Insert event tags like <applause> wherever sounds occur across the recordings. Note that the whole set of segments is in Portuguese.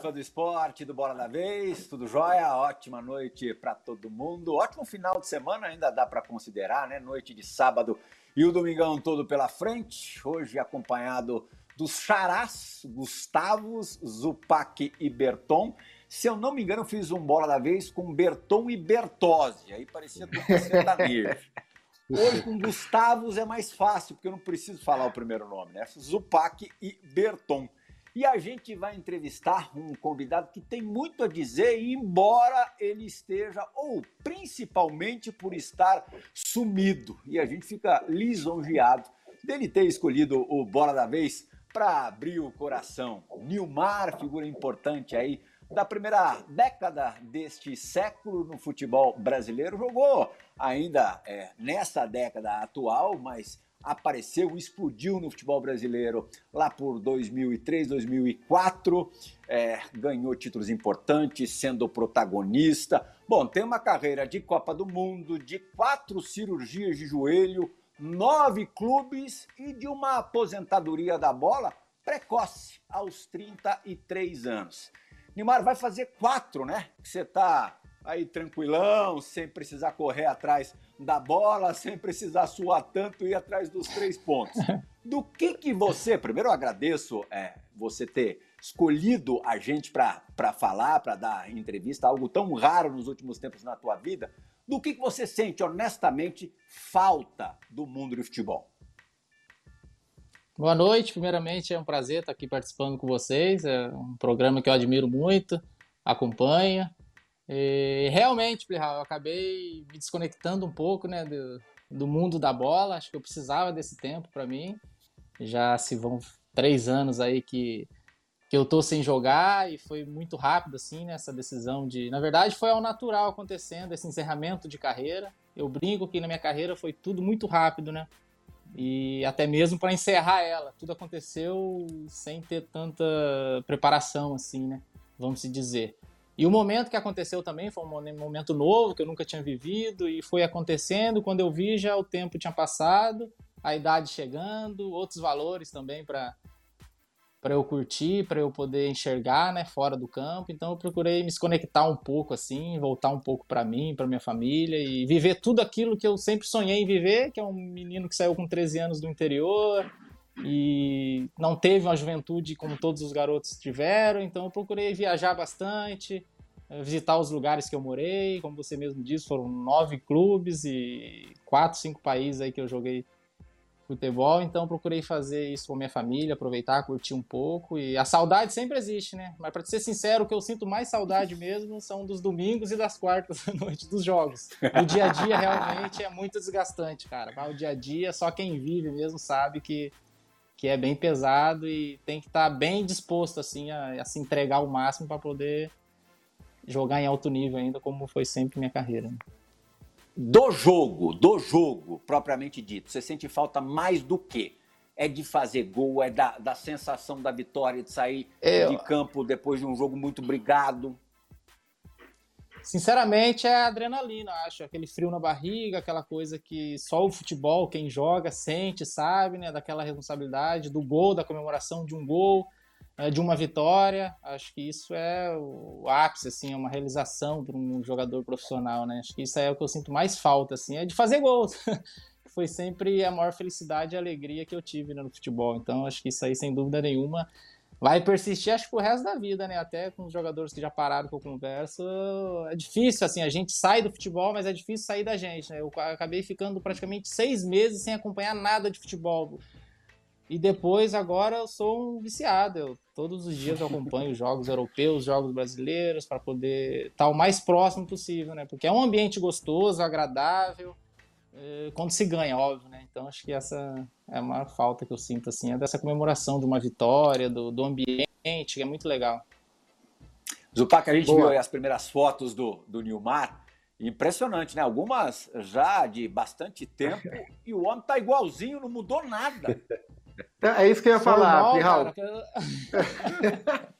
fã do esporte, do Bola da Vez, tudo jóia? Ótima noite para todo mundo. Ótimo final de semana, ainda dá para considerar, né? Noite de sábado e o domingão todo pela frente. Hoje acompanhado dos charás, Gustavos, Zupac e Berton. Se eu não me engano, fiz um Bola da Vez com Berton e Bertozzi. Aí parecia dupla sertaneja. Hoje com Gustavos é mais fácil, porque eu não preciso falar o primeiro nome, né? Zupac e Berton. E a gente vai entrevistar um convidado que tem muito a dizer, embora ele esteja, ou principalmente por estar sumido. E a gente fica lisonjeado dele ter escolhido o Bola da Vez para abrir o coração. Nilmar, figura importante aí da primeira década deste século no futebol brasileiro, jogou ainda é, nessa década atual, mas apareceu, explodiu no futebol brasileiro lá por 2003, 2004, é, ganhou títulos importantes, sendo protagonista. Bom, tem uma carreira de Copa do Mundo, de quatro cirurgias de joelho, nove clubes e de uma aposentadoria da bola precoce, aos 33 anos. Neymar vai fazer quatro, né? Você tá aí tranquilão, sem precisar correr atrás da bola, sem precisar suar tanto e ir atrás dos três pontos. <laughs> Do que que você, primeiro eu agradeço é, você ter escolhido a gente para falar, para dar entrevista, algo tão raro nos últimos tempos na tua vida. Do que, que você sente honestamente falta do mundo do futebol? Boa noite, primeiramente é um prazer estar aqui participando com vocês, é um programa que eu admiro muito, acompanho, e, realmente, eu acabei me desconectando um pouco né, do, do mundo da bola. Acho que eu precisava desse tempo para mim. Já se vão três anos aí que, que eu tô sem jogar e foi muito rápido assim né, decisão de. Na verdade, foi ao natural acontecendo esse encerramento de carreira. Eu brinco que na minha carreira foi tudo muito rápido, né? E até mesmo para encerrar ela, tudo aconteceu sem ter tanta preparação assim, né? Vamos se dizer. E o momento que aconteceu também foi um momento novo que eu nunca tinha vivido e foi acontecendo. Quando eu vi, já o tempo tinha passado, a idade chegando, outros valores também para para eu curtir, para eu poder enxergar, né, fora do campo. Então eu procurei me desconectar um pouco assim, voltar um pouco para mim, para minha família e viver tudo aquilo que eu sempre sonhei em viver, que é um menino que saiu com 13 anos do interior, e não teve uma juventude como todos os garotos tiveram, então eu procurei viajar bastante, eh, visitar os lugares que eu morei, como você mesmo disse, foram nove clubes e quatro, cinco países aí que eu joguei futebol, então procurei fazer isso com minha família, aproveitar, curtir um pouco, e a saudade sempre existe, né? Mas para ser sincero, o que eu sinto mais saudade mesmo são dos domingos e das quartas <laughs> da noite dos jogos. O dia a dia realmente é muito desgastante, cara. O dia a dia, só quem vive mesmo sabe que que é bem pesado e tem que estar tá bem disposto assim a, a, se entregar ao máximo para poder jogar em alto nível ainda, como foi sempre minha carreira. Né? Do jogo, do jogo propriamente dito, você sente falta mais do que? É de fazer gol, é da, da sensação da vitória, de sair é, de campo depois de um jogo muito brigado? Sinceramente, é adrenalina, acho. Aquele frio na barriga, aquela coisa que só o futebol, quem joga, sente, sabe, né? Daquela responsabilidade, do gol, da comemoração de um gol, né? de uma vitória. Acho que isso é o ápice, assim, é uma realização para um jogador profissional, né? Acho que isso é o que eu sinto mais falta, assim, é de fazer gols. <laughs> Foi sempre a maior felicidade e alegria que eu tive né, no futebol. Então, acho que isso aí, sem dúvida nenhuma, vai persistir, acho que o resto da vida, né? Até com os jogadores que já pararam que eu converso, é difícil, assim, a gente sai do futebol, mas é difícil sair da gente, né? Eu acabei ficando praticamente seis meses sem acompanhar nada de futebol. E depois, agora, eu sou um viciado. Eu, todos os dias eu acompanho os jogos europeus, jogos brasileiros, para poder estar o mais próximo possível, né? Porque é um ambiente gostoso, agradável, quando se ganha, óbvio, né? Então acho que essa é uma falta que eu sinto, assim, é dessa comemoração de uma vitória, do, do ambiente, que é muito legal. Zupac, a gente Boa. viu as primeiras fotos do, do Nilmar, impressionante, né? Algumas já de bastante tempo, <laughs> e o homem tá igualzinho, não mudou nada. <laughs> É isso que eu ia falar, Pirral. <laughs>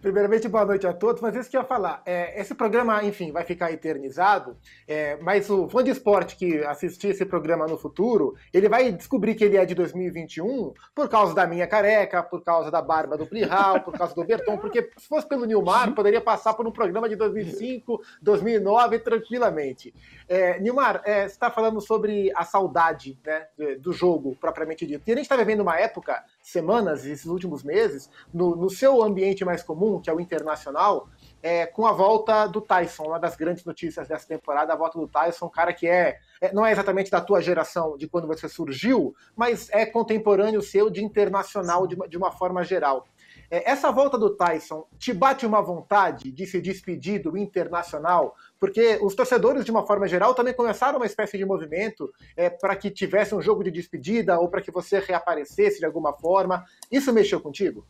Primeiramente, boa noite a todos. Mas isso que eu ia falar, é, esse programa, enfim, vai ficar eternizado, é, mas o fã de esporte que assistir esse programa no futuro, ele vai descobrir que ele é de 2021 por causa da minha careca, por causa da barba do Plihal, por causa do Berton, porque se fosse pelo Nilmar, poderia passar por um programa de 2005, 2009 tranquilamente. É, Nilmar, é, você está falando sobre a saudade né, do jogo propriamente dito. E a gente está vivendo uma época, semanas, esses últimos meses, no, no seu ambiente mais comum, que é o internacional, é, com a volta do Tyson, uma das grandes notícias dessa temporada, a volta do Tyson, um cara que é, é, não é exatamente da tua geração, de quando você surgiu, mas é contemporâneo seu de internacional de, de uma forma geral. É, essa volta do Tyson te bate uma vontade de se despedir do internacional? Porque os torcedores, de uma forma geral, também começaram uma espécie de movimento é, para que tivesse um jogo de despedida ou para que você reaparecesse de alguma forma. Isso mexeu contigo?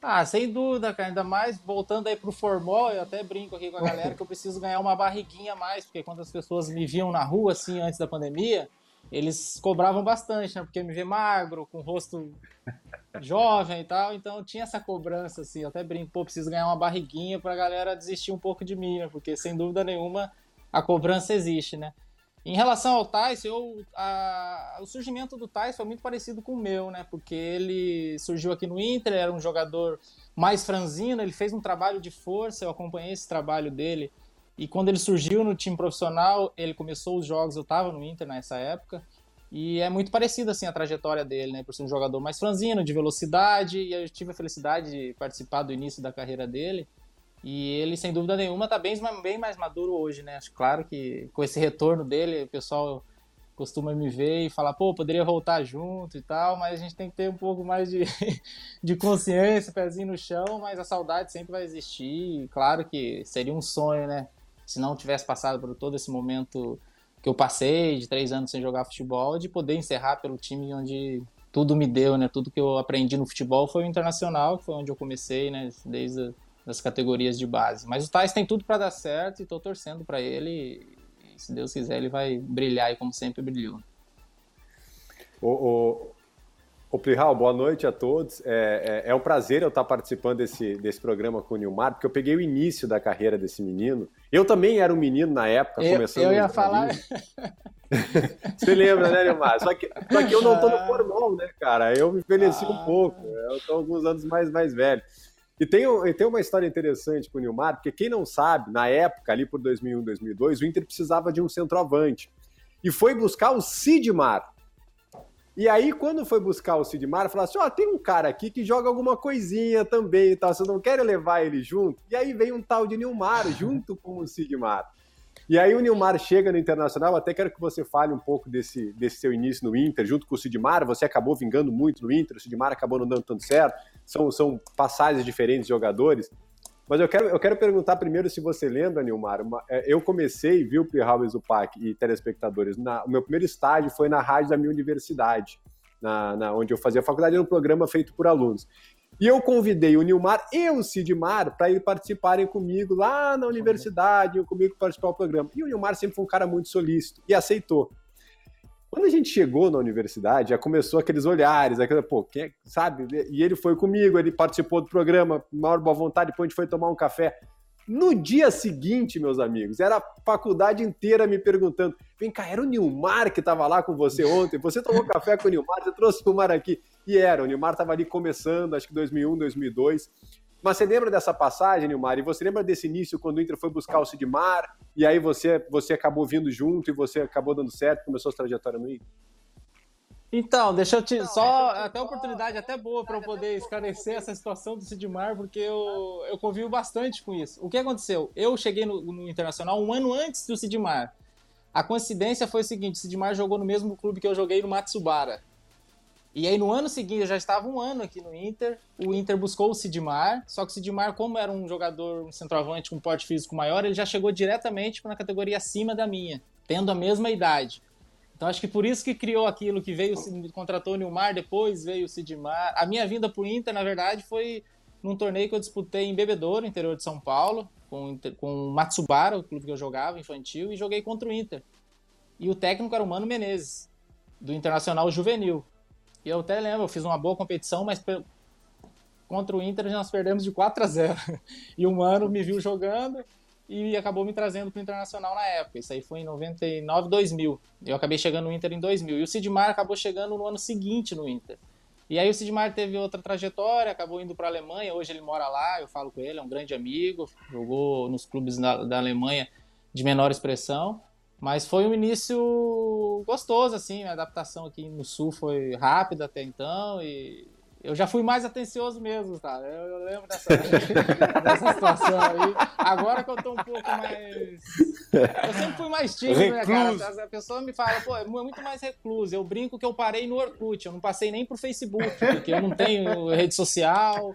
Ah, sem dúvida, cara. Ainda mais voltando aí pro formol, eu até brinco aqui com a galera que eu preciso ganhar uma barriguinha a mais, porque quando as pessoas me viam na rua, assim, antes da pandemia, eles cobravam bastante, né? Porque me vê magro, com rosto jovem e tal, então tinha essa cobrança, assim, eu até brinco, pô, preciso ganhar uma barriguinha pra galera desistir um pouco de mim, né? Porque sem dúvida nenhuma a cobrança existe, né? Em relação ao Tyson, eu, a, o surgimento do Tyson foi muito parecido com o meu, né? Porque ele surgiu aqui no Inter, era um jogador mais franzino, ele fez um trabalho de força, eu acompanhei esse trabalho dele. E quando ele surgiu no time profissional, ele começou os jogos, eu estava no Inter nessa época, e é muito parecido assim a trajetória dele, né? Por ser um jogador mais franzino, de velocidade, e eu tive a felicidade de participar do início da carreira dele. E ele, sem dúvida nenhuma, está bem, bem mais maduro hoje, né? Acho claro que com esse retorno dele, o pessoal costuma me ver e falar, pô, poderia voltar junto e tal, mas a gente tem que ter um pouco mais de, <laughs> de consciência, pezinho no chão, mas a saudade sempre vai existir. Claro que seria um sonho, né? Se não tivesse passado por todo esse momento que eu passei de três anos sem jogar futebol, de poder encerrar pelo time onde tudo me deu, né? Tudo que eu aprendi no futebol foi o internacional, que foi onde eu comecei, né? Desde as categorias de base. Mas o Tais tem tudo para dar certo e estou torcendo para ele. E, se Deus quiser, ele vai brilhar aí como sempre brilhou. O, o, o Plihal, boa noite a todos. É, é, é, um prazer eu estar participando desse, desse programa com o Nilmar, porque eu peguei o início da carreira desse menino. Eu também era um menino na época, eu, começando. Eu ia falar. <laughs> Você lembra, né, Nilmar? Só que, só que eu não estou no formal, né, cara? Eu me envelheci ah. um pouco. Eu estou alguns anos mais, mais velho. E tem, e tem uma história interessante com o Nilmar, porque quem não sabe, na época, ali por 2001, 2002, o Inter precisava de um centroavante. E foi buscar o Sidmar. E aí, quando foi buscar o Sidmar, falou assim: ó, oh, tem um cara aqui que joga alguma coisinha também e tal, vocês não querem levar ele junto? E aí vem um tal de Nilmar <laughs> junto com o Sidmar. E aí o Nilmar chega no Internacional, até quero que você fale um pouco desse, desse seu início no Inter, junto com o Sidmar, você acabou vingando muito no Inter, o Sidmar acabou não dando tanto certo, são, são passagens diferentes de jogadores. Mas eu quero, eu quero perguntar primeiro se você lembra, Nilmar, uma, é, eu comecei, viu, Plihal Zupac e telespectadores, na, o meu primeiro estágio foi na rádio da minha universidade, na, na, onde eu fazia faculdade, era um programa feito por alunos. E eu convidei o Nilmar e o Sidmar para ir participarem comigo lá na universidade, comigo participar do programa. E o Nilmar sempre foi um cara muito solícito e aceitou. Quando a gente chegou na universidade, já começou aqueles olhares, aquela, pô, quem é, sabe? E ele foi comigo, ele participou do programa, maior boa vontade, depois a gente foi tomar um café. No dia seguinte, meus amigos, era a faculdade inteira me perguntando: vem cá, era o Nilmar que estava lá com você ontem? Você tomou café com o Nilmar? Você trouxe o Nilmar aqui? E era, o Nilmar estava ali começando, acho que 2001, 2002. Mas você lembra dessa passagem, Nilmar? E você lembra desse início quando o Inter foi buscar o Sidmar? E aí você, você acabou vindo junto e você acabou dando certo, começou a sua trajetória no Inter? Então, deixa eu te. Então, só até oportunidade até boa para eu poder esclarecer essa situação do Sidmar, porque eu, eu convivo bastante com isso. O que aconteceu? Eu cheguei no, no Internacional um ano antes do Sidmar. A coincidência foi o seguinte: o Sidmar jogou no mesmo clube que eu joguei no Matsubara. E aí no ano seguinte, eu já estava um ano aqui no Inter, o Inter buscou o Sidmar, só que o Sidmar, como era um jogador, um centroavante com porte físico maior, ele já chegou diretamente na categoria acima da minha, tendo a mesma idade. Então acho que por isso que criou aquilo que veio, contratou o Nilmar, depois veio o Sidmar. A minha vinda para o Inter, na verdade, foi num torneio que eu disputei em Bebedouro, interior de São Paulo, com, com o Matsubara, o clube que eu jogava, infantil, e joguei contra o Inter. E o técnico era o Mano Menezes, do Internacional Juvenil. E eu até lembro, eu fiz uma boa competição, mas contra o Inter nós perdemos de 4 a 0. <laughs> E o Mano me viu jogando e acabou me trazendo para o Internacional na época. Isso aí foi em 99, 2000. Eu acabei chegando no Inter em 2000. E o Sidmar acabou chegando no ano seguinte no Inter. E aí o Sidmar teve outra trajetória, acabou indo para a Alemanha. Hoje ele mora lá, eu falo com ele, é um grande amigo. Jogou nos clubes da, da Alemanha de menor expressão. Mas foi um início gostoso, assim, a adaptação aqui no Sul foi rápida até então e eu já fui mais atencioso mesmo, tá? Eu, eu lembro dessa, <laughs> dessa situação aí. Agora que eu tô um pouco mais. Eu sempre fui mais tímido, né, cara? A pessoa me fala, pô, é muito mais recluso. Eu brinco que eu parei no Orkut, eu não passei nem pro Facebook, porque eu não tenho rede social.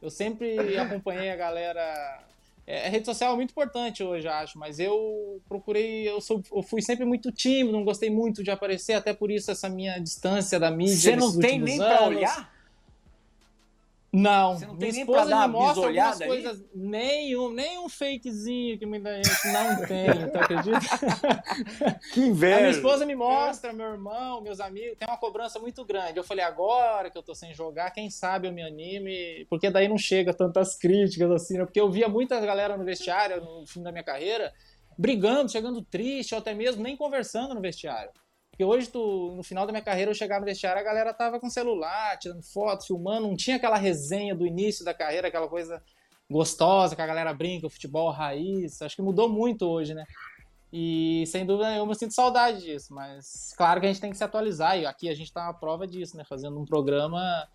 Eu sempre acompanhei a galera é, a rede social é muito importante hoje, acho, mas eu procurei, eu, sou, eu fui sempre muito tímido, não gostei muito de aparecer, até por isso essa minha distância da mídia. Você não tem nem para olhar? Não, não minha esposa me mostra algumas ali? coisas, nenhum, nem um fakezinho que muita gente não <laughs> tem, tá acredita? <laughs> Que inveja! A minha esposa me mostra, meu irmão, meus amigos, tem uma cobrança muito grande. Eu falei, agora que eu tô sem jogar, quem sabe eu me anime, porque daí não chega tantas críticas assim, né? Porque eu via muita galera no vestiário no fim da minha carreira brigando, chegando triste, ou até mesmo nem conversando no vestiário. Porque hoje, tu, no final da minha carreira, eu chegava no vestiário, a galera tava com celular, tirando foto, filmando, não tinha aquela resenha do início da carreira, aquela coisa gostosa que a galera brinca, o futebol raiz. Acho que mudou muito hoje, né? E sem dúvida eu me sinto saudade disso, mas claro que a gente tem que se atualizar, e aqui a gente tá uma prova disso, né? Fazendo um programa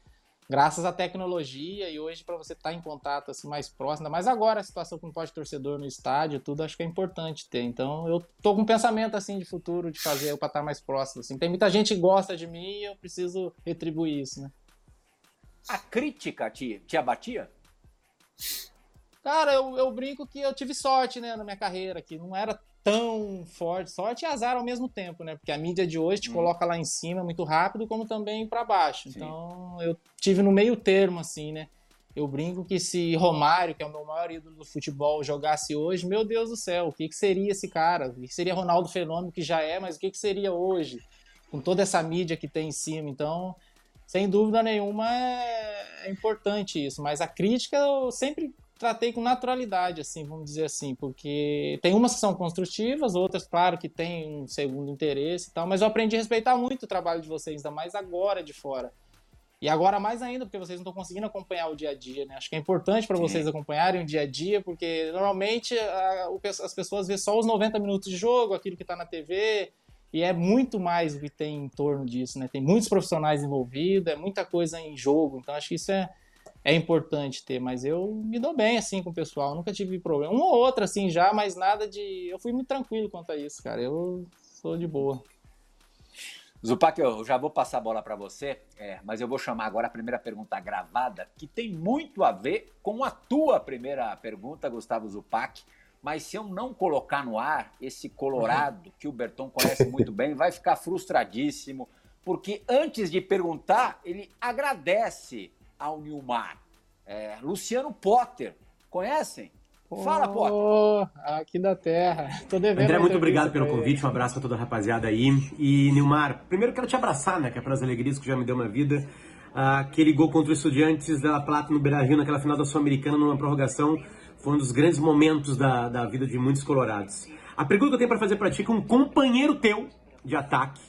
graças à tecnologia e hoje para você estar tá em contato assim mais próximo, ainda mais agora a situação com o pode torcedor no estádio, tudo acho que é importante ter. Então eu tô com um pensamento assim de futuro de fazer para estar mais próximo assim. Tem muita gente que gosta de mim e eu preciso retribuir isso, né? A crítica te, te abatia? Cara, eu, eu brinco que eu tive sorte, né, na minha carreira, que não era tão forte. Sorte e azar ao mesmo tempo, né? Porque a mídia de hoje te hum. coloca lá em cima muito rápido, como também para baixo. Sim. Então, eu tive no meio termo, assim, né? Eu brinco que se Romário, que é o meu maior ídolo do futebol, jogasse hoje, meu Deus do céu, o que, que seria esse cara? O que, seria Ronaldo Fenômeno, que já é, mas o que, que seria hoje? Com toda essa mídia que tem em cima. Então, sem dúvida nenhuma, é, é importante isso. Mas a crítica eu sempre tratei com naturalidade, assim, vamos dizer assim, porque tem umas que são construtivas, outras, claro, que tem um segundo interesse e tal, mas eu aprendi a respeitar muito o trabalho de vocês, ainda mais agora de fora. E agora mais ainda, porque vocês não estão conseguindo acompanhar o dia a dia, né? Acho que é importante para vocês acompanharem o dia a dia, porque normalmente a, as pessoas vê só os 90 minutos de jogo, aquilo que está na TV, e é muito mais o que tem em torno disso, né? Tem muitos profissionais envolvidos, é muita coisa em jogo, então acho que isso é, é importante ter, mas eu me dou bem assim com o pessoal, nunca tive problema. Um ou outro assim já, mas nada de. Eu fui muito tranquilo quanto a isso, cara. Eu sou de boa. Zupac, eu já vou passar a bola para você, é, mas eu vou chamar agora a primeira pergunta gravada, que tem muito a ver com a tua primeira pergunta, Gustavo Zupac. Mas se eu não colocar no ar esse Colorado, que o Berton conhece muito bem, vai ficar frustradíssimo, porque antes de perguntar, ele agradece ao Nilmar. É, Luciano Potter, conhecem? Fala, oh, Potter. Aqui da Terra. Tô devendo. André, muito obrigado pelo convite. Um abraço a toda a rapaziada aí. E, Nilmar, primeiro quero te abraçar, né? Que é para as alegrias que já me deu na vida. Ah, aquele gol contra os Estudiantes da La Plata no Beira-Rio, naquela final da Sul-Americana, numa prorrogação, foi um dos grandes momentos da, da vida de muitos colorados. A pergunta que eu tenho para fazer para ti, que um companheiro teu de ataque,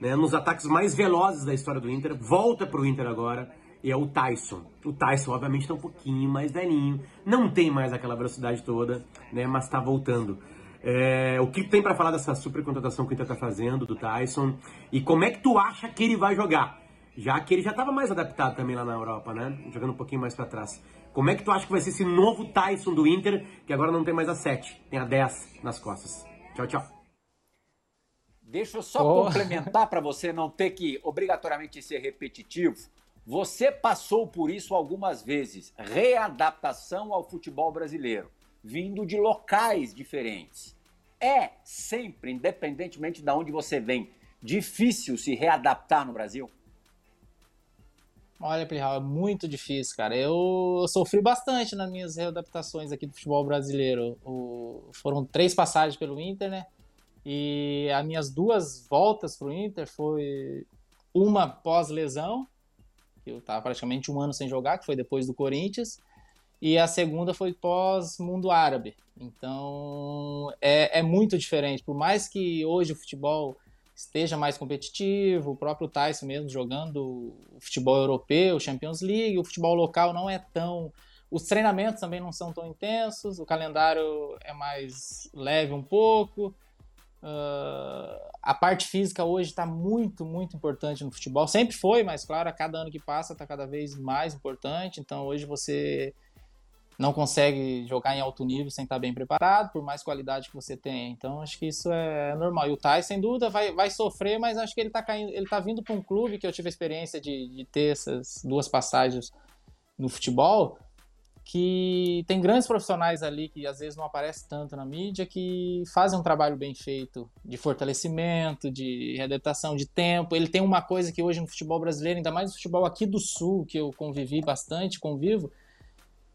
né, nos ataques mais velozes da história do Inter, volta para o Inter agora e é o Tyson. O Tyson, obviamente, está um pouquinho mais velhinho, não tem mais aquela velocidade toda, né? Mas está voltando. É, o que tem para falar dessa super contratação que o Inter está fazendo, do Tyson? E como é que tu acha que ele vai jogar? Já que ele já estava mais adaptado também lá na Europa, né? Jogando um pouquinho mais para trás. Como é que tu acha que vai ser esse novo Tyson do Inter, que agora não tem mais a 7, tem a 10 nas costas? Tchau, tchau. Deixa eu só oh. complementar para você não ter que obrigatoriamente ser repetitivo. Você passou por isso algumas vezes. Readaptação ao futebol brasileiro, vindo de locais diferentes. É sempre, independentemente de onde você vem, difícil se readaptar no Brasil? Olha, Plihal, é muito difícil, cara. Eu sofri bastante nas minhas readaptações aqui do futebol brasileiro. O... Foram três passagens pelo Inter, né? E as minhas duas voltas pro Inter foi uma pós-lesão eu estava praticamente um ano sem jogar, que foi depois do Corinthians, e a segunda foi pós-mundo árabe. Então é, é muito diferente. Por mais que hoje o futebol esteja mais competitivo, o próprio Tyson mesmo jogando o futebol europeu, Champions League, o futebol local não é tão. Os treinamentos também não são tão intensos, o calendário é mais leve um pouco. Uh, a parte física hoje está muito, muito importante no futebol. Sempre foi, mas claro, a cada ano que passa está cada vez mais importante. Então hoje você não consegue jogar em alto nível sem estar bem preparado, por mais qualidade que você tenha. Então, acho que isso é normal. E o Tai, sem dúvida, vai, vai sofrer, mas acho que ele está caindo, ele tá vindo para um clube que eu tive a experiência de, de ter essas duas passagens no futebol, que tem grandes profissionais ali que às vezes não aparecem tanto na mídia, que fazem um trabalho bem feito de fortalecimento, de readaptação de tempo. Ele tem uma coisa que hoje no futebol brasileiro, ainda mais no futebol aqui do Sul, que eu convivi bastante, convivo,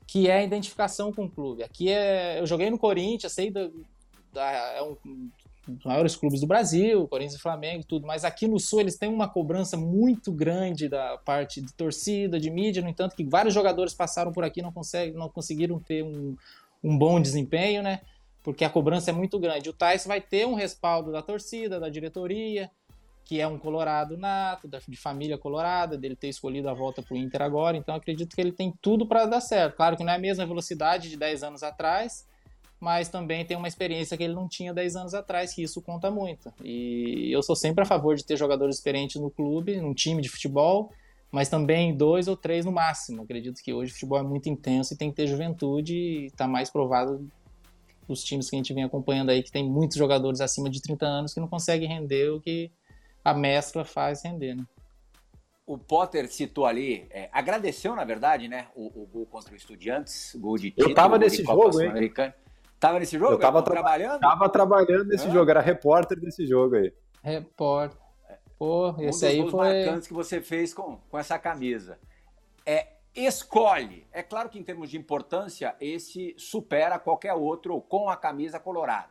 que é a identificação com o clube. Aqui é, eu joguei no Corinthians, sei da, da é um maiores clubes do Brasil, Corinthians e Flamengo tudo, mas aqui no Sul eles têm uma cobrança muito grande da parte de torcida, de mídia, no entanto que vários jogadores passaram por aqui não, consegue, não conseguiram ter um, um bom desempenho, né? Porque a cobrança é muito grande. O Tais vai ter um respaldo da torcida, da diretoria, que é um colorado nato, de família colorada, dele ter escolhido a volta para o Inter agora, então acredito que ele tem tudo para dar certo. Claro que não é a mesma velocidade de 10 anos atrás, mas também tem uma experiência que ele não tinha 10 anos atrás, que isso conta muito. E eu sou sempre a favor de ter jogadores experientes no clube, num time de futebol, mas também dois ou três no máximo. Acredito que hoje o futebol é muito intenso e tem que ter juventude, e está mais provado dos times que a gente vem acompanhando aí, que tem muitos jogadores acima de 30 anos que não conseguem render o que a mescla faz render, né? O Potter citou ali, é, agradeceu, na verdade, né? O, o, gol contra o Estudiantes, gol de título. Eu tava nesse jogo, hein? Tava nesse jogo? Eu tava tra trabalhando? Tava trabalhando nesse é. jogo, era repórter desse jogo aí. Repórter. Pô, esse um aí foi. marcantes que você fez com, com essa camisa. É, escolhe. É claro que em termos de importância, esse supera qualquer outro com a camisa colorada.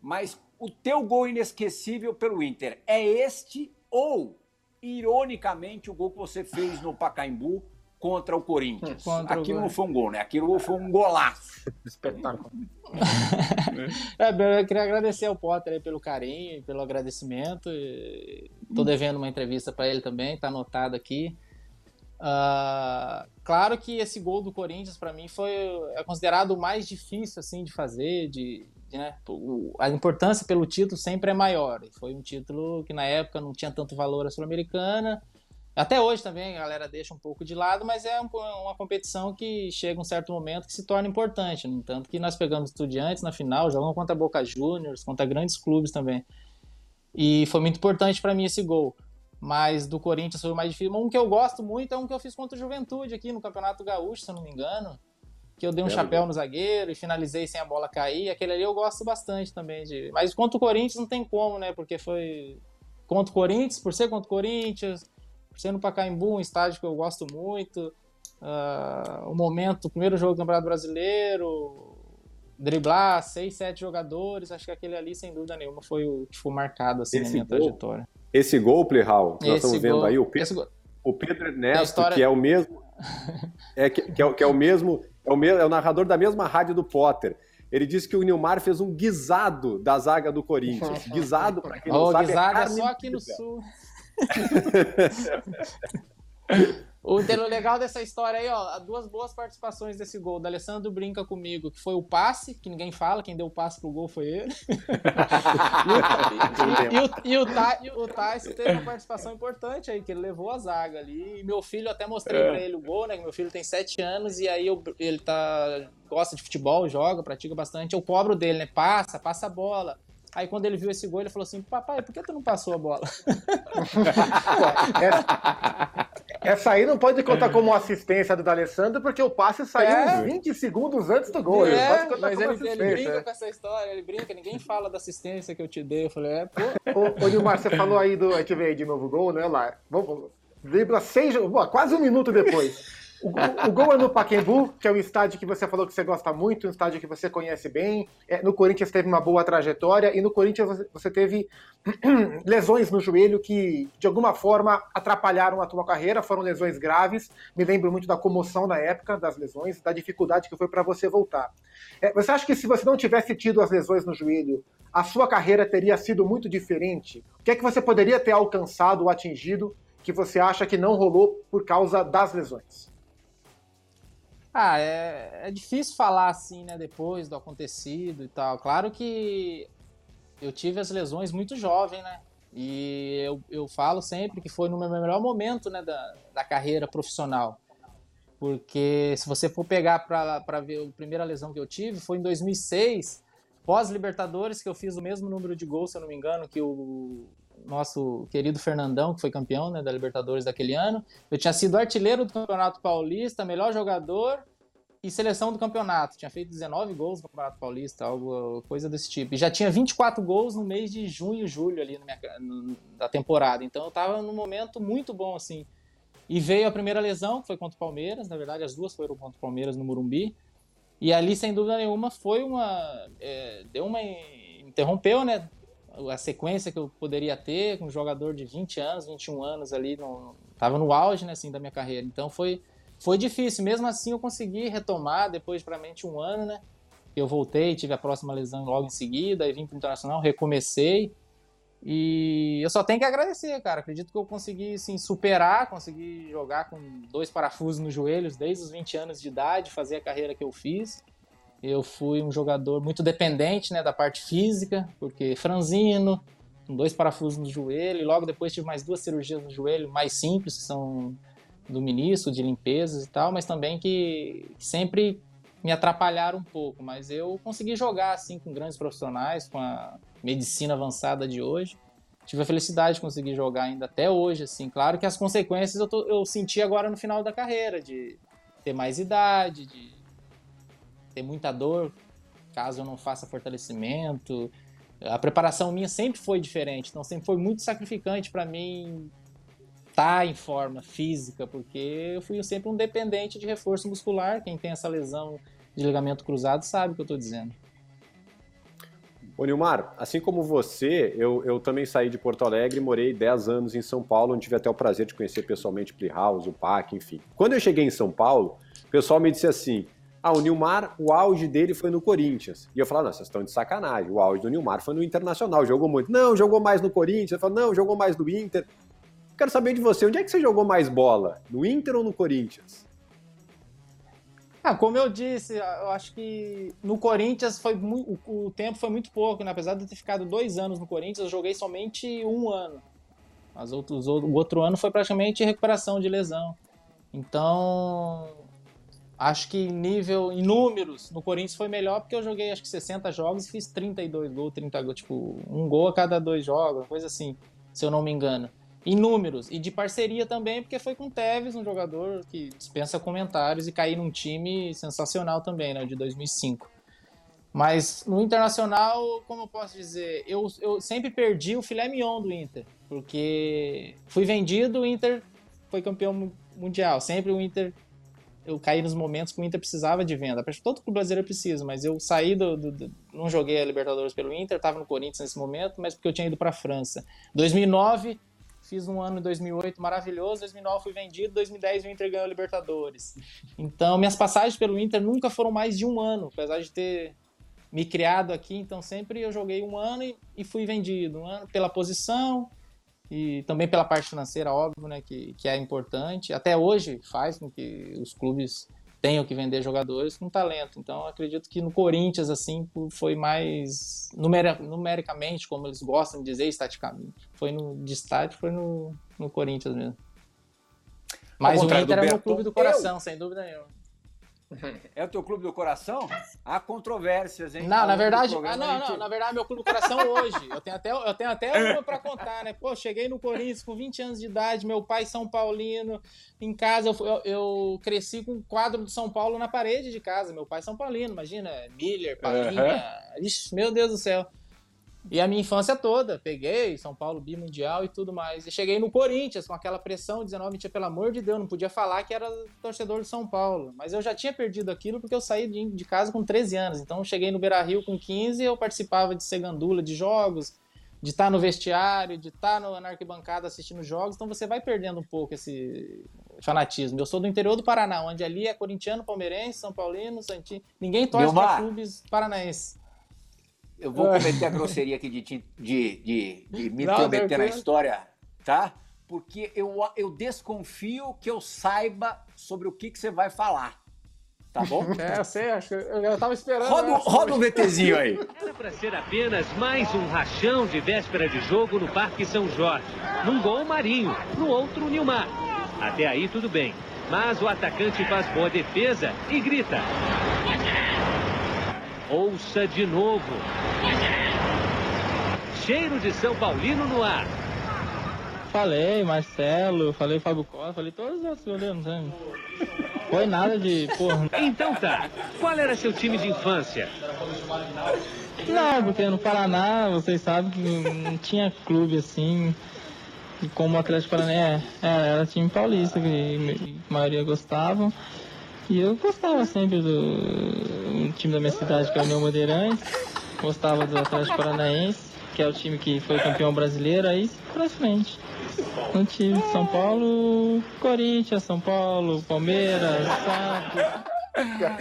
Mas o teu gol inesquecível pelo Inter é este ou, ironicamente, o gol que você fez no Pacaembu contra o Corinthians? Contra Aquilo o não foi um gol, né? Aquilo foi um golaço. <laughs> Espetáculo. <laughs> é, eu queria agradecer ao Potter pelo carinho, pelo agradecimento. Estou devendo uma entrevista para ele também, está anotado aqui. Uh, claro que esse gol do Corinthians para mim foi é considerado o mais difícil assim de fazer, de, né, a importância pelo título sempre é maior. Foi um título que na época não tinha tanto valor a Sul-Americana. Até hoje também a galera deixa um pouco de lado, mas é uma competição que chega um certo momento que se torna importante. No entanto, que nós pegamos estudiantes na final, jogamos contra Boca Juniors, contra grandes clubes também. E foi muito importante para mim esse gol. Mas do Corinthians foi o mais difícil. Um que eu gosto muito é um que eu fiz contra o Juventude aqui no Campeonato Gaúcho, se eu não me engano que eu dei um Belo chapéu no zagueiro e finalizei sem a bola cair. Aquele ali eu gosto bastante também de. Mas contra o Corinthians não tem como, né? Porque foi contra o Corinthians, por ser contra o Corinthians, por ser no Pacaembu, um estádio que eu gosto muito. Uh, o momento, o primeiro jogo do Campeonato Brasileiro, driblar seis, sete jogadores, acho que aquele ali, sem dúvida nenhuma, foi o que foi marcado assim, na minha gol, trajetória. Esse gol, Plihal, nós estamos vendo gol, aí o Pedro, o Pedro Ernesto, história... que é o mesmo. <laughs> É, que, que, é, que é o mesmo é o, mesmo, é o narrador da mesma rádio do Potter. Ele disse que o Nilmar fez um guisado da zaga do Corinthians. <laughs> Guisado, para quem não oh, sabe, guisado é, é só aqui no sul. O legal dessa história aí, ó, duas boas participações desse gol. Da Alessandro brinca comigo, que foi o passe, que ninguém fala, quem deu o passe pro gol foi ele. <laughs> e, o, e, o, e o Tyson teve uma participação importante aí, que ele levou a zaga ali. E meu filho, até mostrei é. pra ele o gol, né? Meu filho tem sete anos e aí eu, ele tá, gosta de futebol, joga, pratica bastante. Eu cobro dele, né? Passa, passa a bola. Aí quando ele viu esse gol, ele falou assim: Papai, por que tu não passou a bola? essa, <laughs> essa, aí não pode contar como assistência do D'Alessandro, porque o passe saiu é. 20 segundos antes do gol. É, ele mas ele, ele, brinca é. com essa história, ele brinca, ninguém fala da assistência que eu te dei. Eu falei: É, pô. Ô, ô Nilmar, você falou aí do. A gente veio aí de novo gol, né? Lá. Vamos, dribla seis. Quase um minuto depois O, o, gol é no Pacaembu, que é um estádio que você falou que você gosta muito, um estádio que você conhece bem. É, no Corinthians teve uma boa trajetória e no Corinthians você teve <clears throat> lesões no joelho que, de alguma forma, atrapalharam a tua carreira. Foram lesões graves. Me lembro muito da comoção na época das lesões, da dificuldade que foi para você voltar. É, você acha que se você não tivesse tido as lesões no joelho, a sua carreira teria sido muito diferente? O que é que você poderia ter alcançado ou atingido que você acha que não rolou por causa das lesões? Ah, é, é difícil falar assim, né, depois do acontecido e tal. Claro que eu tive as lesões muito jovem, né? E eu, eu falo sempre que foi no meu melhor momento né, da, da carreira profissional. Porque se você for pegar para ver a primeira lesão que eu tive, foi em 2006, pós-Libertadores, que eu fiz o mesmo número de gols, se eu não me engano, que o nosso querido Fernandão, que foi campeão né, da Libertadores daquele ano. Eu tinha sido artilheiro do Campeonato Paulista, melhor jogador e seleção do campeonato. Tinha feito 19 gols no Campeonato Paulista, algo coisa desse tipo. E já tinha 24 gols no mês de junho, julho ali minha, no, da temporada. Então eu tava num momento muito bom assim. E veio a primeira lesão, que foi contra o Palmeiras, na verdade as duas foram contra o Palmeiras no Morumbi. E ali, sem dúvida nenhuma, foi uma. É, deu uma. interrompeu, né? A sequência que eu poderia ter com um jogador de 20 anos, 21 anos ali, no, tava no auge, né, assim, da minha carreira. Então foi foi difícil, mesmo assim eu consegui retomar depois de praticamente um ano, né? Eu voltei, tive a próxima lesão logo em seguida, aí vim para o Internacional, recomecei. E eu só tenho que agradecer, cara. Acredito que eu consegui superar, consegui jogar com dois parafusos nos joelhos desde os 20 anos de idade, fazer a carreira que eu fiz. Eu fui um jogador muito dependente né, da parte física, porque franzino, com dois parafusos no joelho, e logo depois tive mais duas cirurgias no joelho, mais simples, que são do ministro, de limpezas e tal, mas também que sempre me atrapalharam um pouco. Mas eu consegui jogar assim com grandes profissionais, com a medicina avançada de hoje. Tive a felicidade de conseguir jogar ainda até hoje, assim. Claro que as consequências eu, tô, eu senti agora no final da carreira, de ter mais idade, de ter muita dor caso eu não faça fortalecimento. A preparação minha sempre foi diferente, então sempre foi muito sacrificante para mim estar tá em forma física, porque eu fui sempre um dependente de reforço muscular. Quem tem essa lesão de ligamento cruzado sabe o que eu estou dizendo. Ô Nilmar, assim como você, eu, eu também saí de Porto Alegre morei 10 anos em São Paulo, onde tive até o prazer de conhecer pessoalmente o Playhouse, o PAC, enfim. Quando eu cheguei em São Paulo, o pessoal me disse assim: ah, o Nilmar, o auge dele foi no Corinthians. E eu falava, não, vocês estão de sacanagem. O auge do Nilmar foi no Internacional, jogou muito. Não, jogou mais no Corinthians. Eu falo, não, jogou mais no Inter. Quero saber de você, onde é que você jogou mais bola? No Inter ou no Corinthians? Ah, como eu disse, eu acho que no Corinthians foi muito, o tempo foi muito pouco, né? Apesar de eu ter ficado dois anos no Corinthians, eu joguei somente um ano. As outros, o outro ano foi praticamente recuperação de lesão. Então, Acho que em nível, em números, no Corinthians foi melhor porque eu joguei acho que 60 jogos e fiz 32 gols, 30 gols, tipo, um gol a cada dois jogos, coisa assim, se eu não me engano. Em números, e de parceria também, porque foi com o Tevez, um jogador que dispensa comentários e cair num time sensacional também, né, de 2005. Mas no Internacional, como eu posso dizer, eu, eu sempre perdi o filé mignon do Inter, porque fui vendido, o Inter foi campeão mundial, sempre o Inter eu caí nos momentos que o Inter precisava de venda. Todo o brasileiro precisa, mas eu saí do, do, do, Não joguei a Libertadores pelo Inter, estava no Corinthians nesse momento, mas porque eu tinha ido para a França. 2009, fiz um ano em 2008 maravilhoso, 2009 fui vendido, 2010 o Inter ganhou a Libertadores. Então, minhas passagens pelo Inter nunca foram mais de um ano, apesar de ter me criado aqui, então sempre eu joguei um ano e, e fui vendido. Um ano pela posição, e também pela parte financeira, óbvio, né, que, que é importante. Até hoje faz com que os clubes tenham que vender jogadores com talento. Então, acredito que no Corinthians, assim, foi mais numericamente, como eles gostam de dizer, estaticamente. Foi no de estádio, foi no, no Corinthians mesmo. Mas o Inter era o clube do coração, eu... sem dúvida nenhuma. <laughs> É o teu clube do coração? Há controvérsias, hein? Não, na verdade, ah, não, gente... não, na verdade, meu clube do coração hoje. Eu tenho até, eu tenho até <laughs> uma para contar, né? Pô, cheguei no Corinthians com 20 anos de idade, meu pai São Paulino, em casa eu, eu, eu cresci com o quadro do São Paulo na parede de casa. Meu pai São Paulino, imagina, Miller, Palinha. Uhum. Ixi, meu Deus do céu. E a minha infância toda, peguei São Paulo bimundial e tudo mais. E cheguei no Corinthians com aquela pressão, 19, tinha, pelo amor de Deus, não podia falar que era torcedor de São Paulo. Mas eu já tinha perdido aquilo porque eu saí de, de casa com 13 anos. Então eu cheguei no Beira Rio com 15 eu participava de segandula de jogos, de estar no vestiário, de estar no, na arquibancada assistindo jogos. Então você vai perdendo um pouco esse fanatismo. Eu sou do interior do Paraná, onde ali é corintiano, palmeirense, São Paulino, Santino. Ninguém torce para clubes paranaenses. Eu vou cometer a grosseria aqui de, de, de, de me intrometer na história, tá? Porque eu, eu desconfio que eu saiba sobre o que, que você vai falar. Tá bom? <laughs> É, eu sei, acho que eu, eu tava esperando. Roda, roda um VTzinho aí. Era para ser apenas mais um rachão de véspera de jogo no Parque São Jorge. Num gol Marinho, no outro Nilmar. Até aí tudo bem. Mas o atacante faz boa defesa e grita. Ouça de novo. Cheiro de São Paulino no ar. Falei, Marcelo, falei Fábio Costa, falei todos os outros goleiros, não Foi nada de porra. Então tá. Qual era seu time de infância? Não, porque no Paraná, vocês sabem que não tinha clube assim, como o Atlético Paranaense. É, era time paulista, que a maioria gostavam. E eu gostava sempre do time da minha cidade, que é o Neo Madeirense. Gostava do Atlético Paranaense, que é o time que foi campeão brasileiro, aí pra frente. No time de São Paulo, Corinthians, São Paulo, Palmeiras, Santos.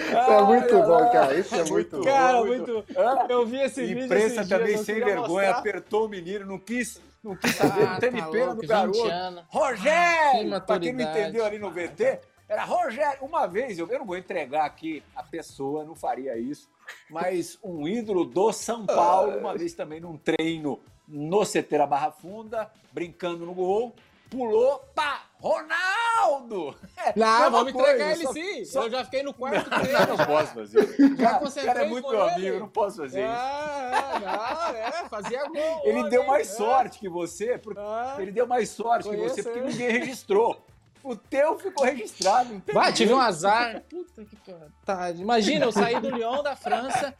Isso é muito bom, cara. Isso é muito cara, bom. muito. Eu vi esse vídeo. Imprensa também sem vergonha mostrar. apertou o menino, não quis, não quis saber, Ah, teve tá pena louco, do garoto. 20 anos. Rogério! Que pra quem não entendeu ali no VT, era Rogério. Uma vez, eu, eu não vou entregar aqui a pessoa, não faria isso, mas um ídolo do São Paulo, uma vez também num treino no CT Barra Funda, brincando no gol, pulou, pá, Ronaldo! <laughs> É, Não, vamos coisa, entregar ele só- sim. só- Eu já fiquei no quarto Não, ele. não posso fazer. Já o cara é muito meu ele. amigo, eu não posso fazer isso. Ah, não, é, fazia gol. Ele olha, deu mais é. sorte que você, porque Ah. ele deu mais sorte que você, porque ele. ninguém registrou. O teu ficou registrado, tem Vai, tive um azar. Puta que pariu. Imagina, eu saí do Lyon da França.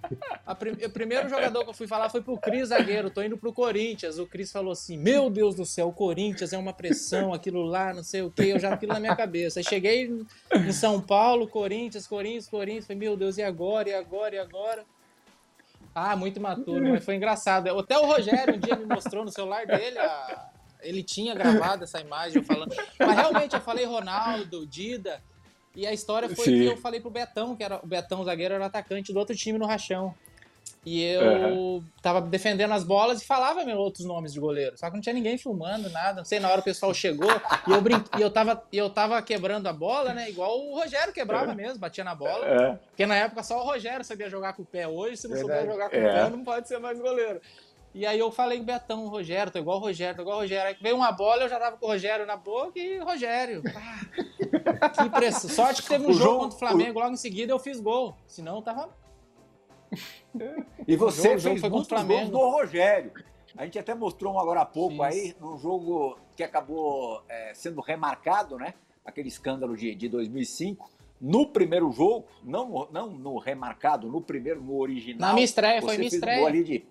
a prim- O primeiro jogador que eu fui falar foi pro Cris zagueiro. Tô indo pro Corinthians. O Cris falou assim: Meu Deus do céu, o Corinthians é uma pressão, aquilo lá, não sei o quê. Eu já aquilo na minha cabeça. Aí cheguei em São Paulo, Corinthians, Corinthians, Corinthians. Falei, meu Deus, e agora, e agora, e agora? Ah, muito imaturo, mas foi engraçado. Até o Rogério um dia me mostrou no celular dele a- ele tinha gravado essa imagem falando. Mas realmente eu falei Ronaldo, Dida. E a história foi Sim. que eu falei pro Betão, que era o Betão, o zagueiro, era atacante do outro time no Rachão. E eu Uhum. tava defendendo as bolas e falava meu outros nomes de goleiro. Só que não tinha ninguém filmando, nada. Não sei, na hora o pessoal chegou e eu, brin... e eu, tava, e eu tava quebrando a bola, né? Igual o Rogério quebrava mesmo, batia na bola. É. Porque na época só o Rogério sabia jogar com o pé. Hoje, se não souber Verdade. jogar com o É. pé, não pode ser mais goleiro. E aí eu falei com o Betão, Rogério, tô igual o Rogério, tô igual o Rogério. Aí veio uma bola, eu já tava com o Rogério na boca e Rogério. pá. <laughs> que pressão. Sorte que teve um O jogo, jogo- contra o Flamengo, logo em seguida eu fiz gol. Senão eu tava. E você O jogo fez foi contra o Flamengo. do Rogério. A gente até mostrou um agora há pouco Fiz. aí, num jogo que acabou é, sendo remarcado, né? Aquele escândalo de, de 2005. No primeiro jogo, não, no- não no remarcado, no primeiro, no original. Na minha estreia, foi minha estreia. gol ali de,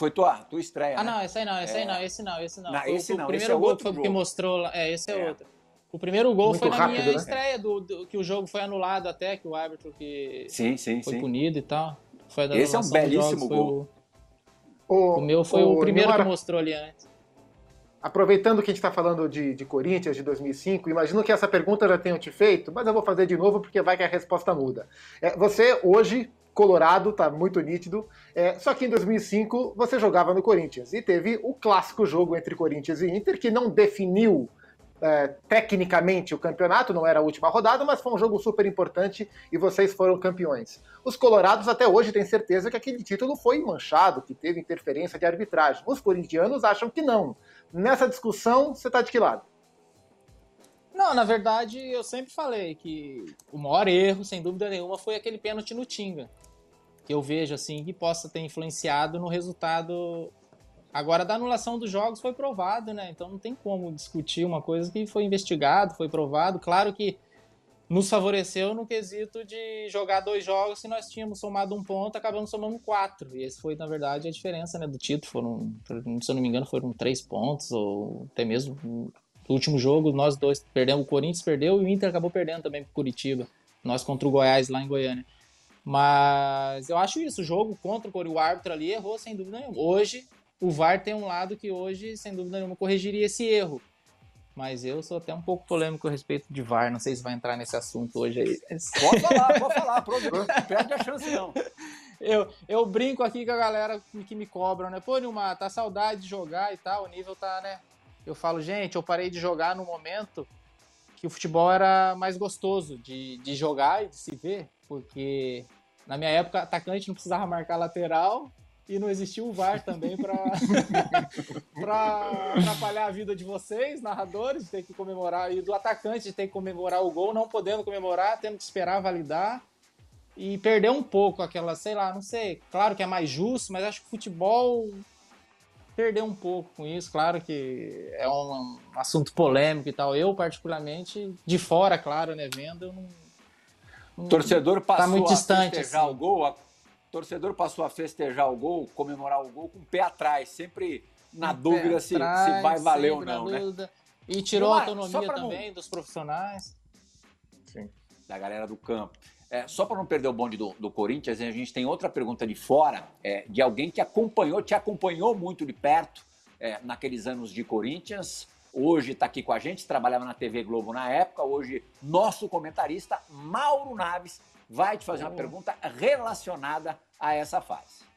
foi tua, tua estreia. Ah, né? não, esse aí não, esse aí É. não, esse não, esse não. Não, o- esse o não, primeiro esse é gol outro foi porque jogo. mostrou lá. É, esse é, É. outro. O primeiro gol Muito foi na rápido, minha né? estreia, do, do- que o jogo foi anulado até, que o árbitro que Sim, sim, foi sim. punido e tal. Foi da Esse é um belíssimo jogos, gol. O, o meu foi o, primeiro Neymar, que mostrou ali antes. Aproveitando que a gente está falando de, de Corinthians de 2005, imagino que essa pergunta já tenham te feito, mas eu vou fazer de novo porque vai que a resposta muda. É, você, hoje, colorado, tá muito nítido, é, só que em 2005 você jogava no Corinthians e teve o clássico jogo entre Corinthians e Inter, que não definiu é, tecnicamente o campeonato, não era a última rodada, mas foi um jogo super importante e vocês foram campeões. Os colorados até hoje têm certeza que aquele título foi manchado, que teve interferência de arbitragem. Os corintianos acham que não. Nessa discussão, você tá de que lado? Não, na verdade, eu sempre falei que o maior erro, sem dúvida nenhuma, foi aquele pênalti no Tinga. Que eu vejo, assim, que possa ter influenciado no resultado. Agora, da anulação dos jogos foi provado, né? Então não tem como discutir uma coisa que foi investigado, foi provado. Claro que nos favoreceu no quesito de jogar dois jogos, se nós tínhamos somado um ponto, acabamos somando quatro. E esse foi, na verdade, a diferença né, do título. Foram, se eu não me engano, foram três pontos, ou até mesmo no último jogo, nós dois perdemos, o Corinthians perdeu e o Inter acabou perdendo também para Curitiba. Nós contra o Goiás lá em Goiânia. Mas eu acho isso, o jogo contra o Corinthians, o árbitro ali errou sem dúvida nenhuma. Hoje, o VAR tem um lado que hoje, sem dúvida nenhuma, corrigiria esse erro mas eu sou até um pouco polêmico a respeito de VAR. Não sei se vai entrar nesse assunto hoje aí. Pode falar, pode falar, não perde a chance não. Eu, eu brinco aqui com a galera que me cobram, né? Pô, Nilmar, tá saudade de jogar e tal, o nível tá, né? Eu falo, gente, eu parei de jogar no momento que o futebol era mais gostoso de, de jogar e de se ver, porque na minha época, atacante não precisava marcar lateral, e não existiu o VAR também para <laughs> atrapalhar a vida de vocês, narradores, de ter que comemorar, e do atacante de ter que comemorar o gol, não podendo comemorar, tendo que esperar validar. E perder um pouco aquela, sei lá, não sei, claro que é mais justo, mas acho que o futebol perdeu um pouco com isso. Claro que é um, um assunto polêmico e tal. Eu, particularmente, de fora, claro, né, vendo, eu não. O torcedor passou tá muito distante, a festejar assim. o gol, torcedor passou a festejar o gol, comemorar o gol com o pé atrás, sempre na um dúvida se, atrás, se vai valer ou não, né? E tirou a autonomia também não... dos profissionais. Sim. Da galera do campo. É, só para não perder o bonde do, do, Corinthians, a gente tem outra pergunta de fora, é, de alguém que acompanhou, te acompanhou muito de perto é, naqueles anos de Corinthians. Hoje está aqui com a gente, trabalhava na TV Globo na época. Hoje, nosso comentarista, Mauro Naves, vai te fazer uma pergunta relacionada a essa fase.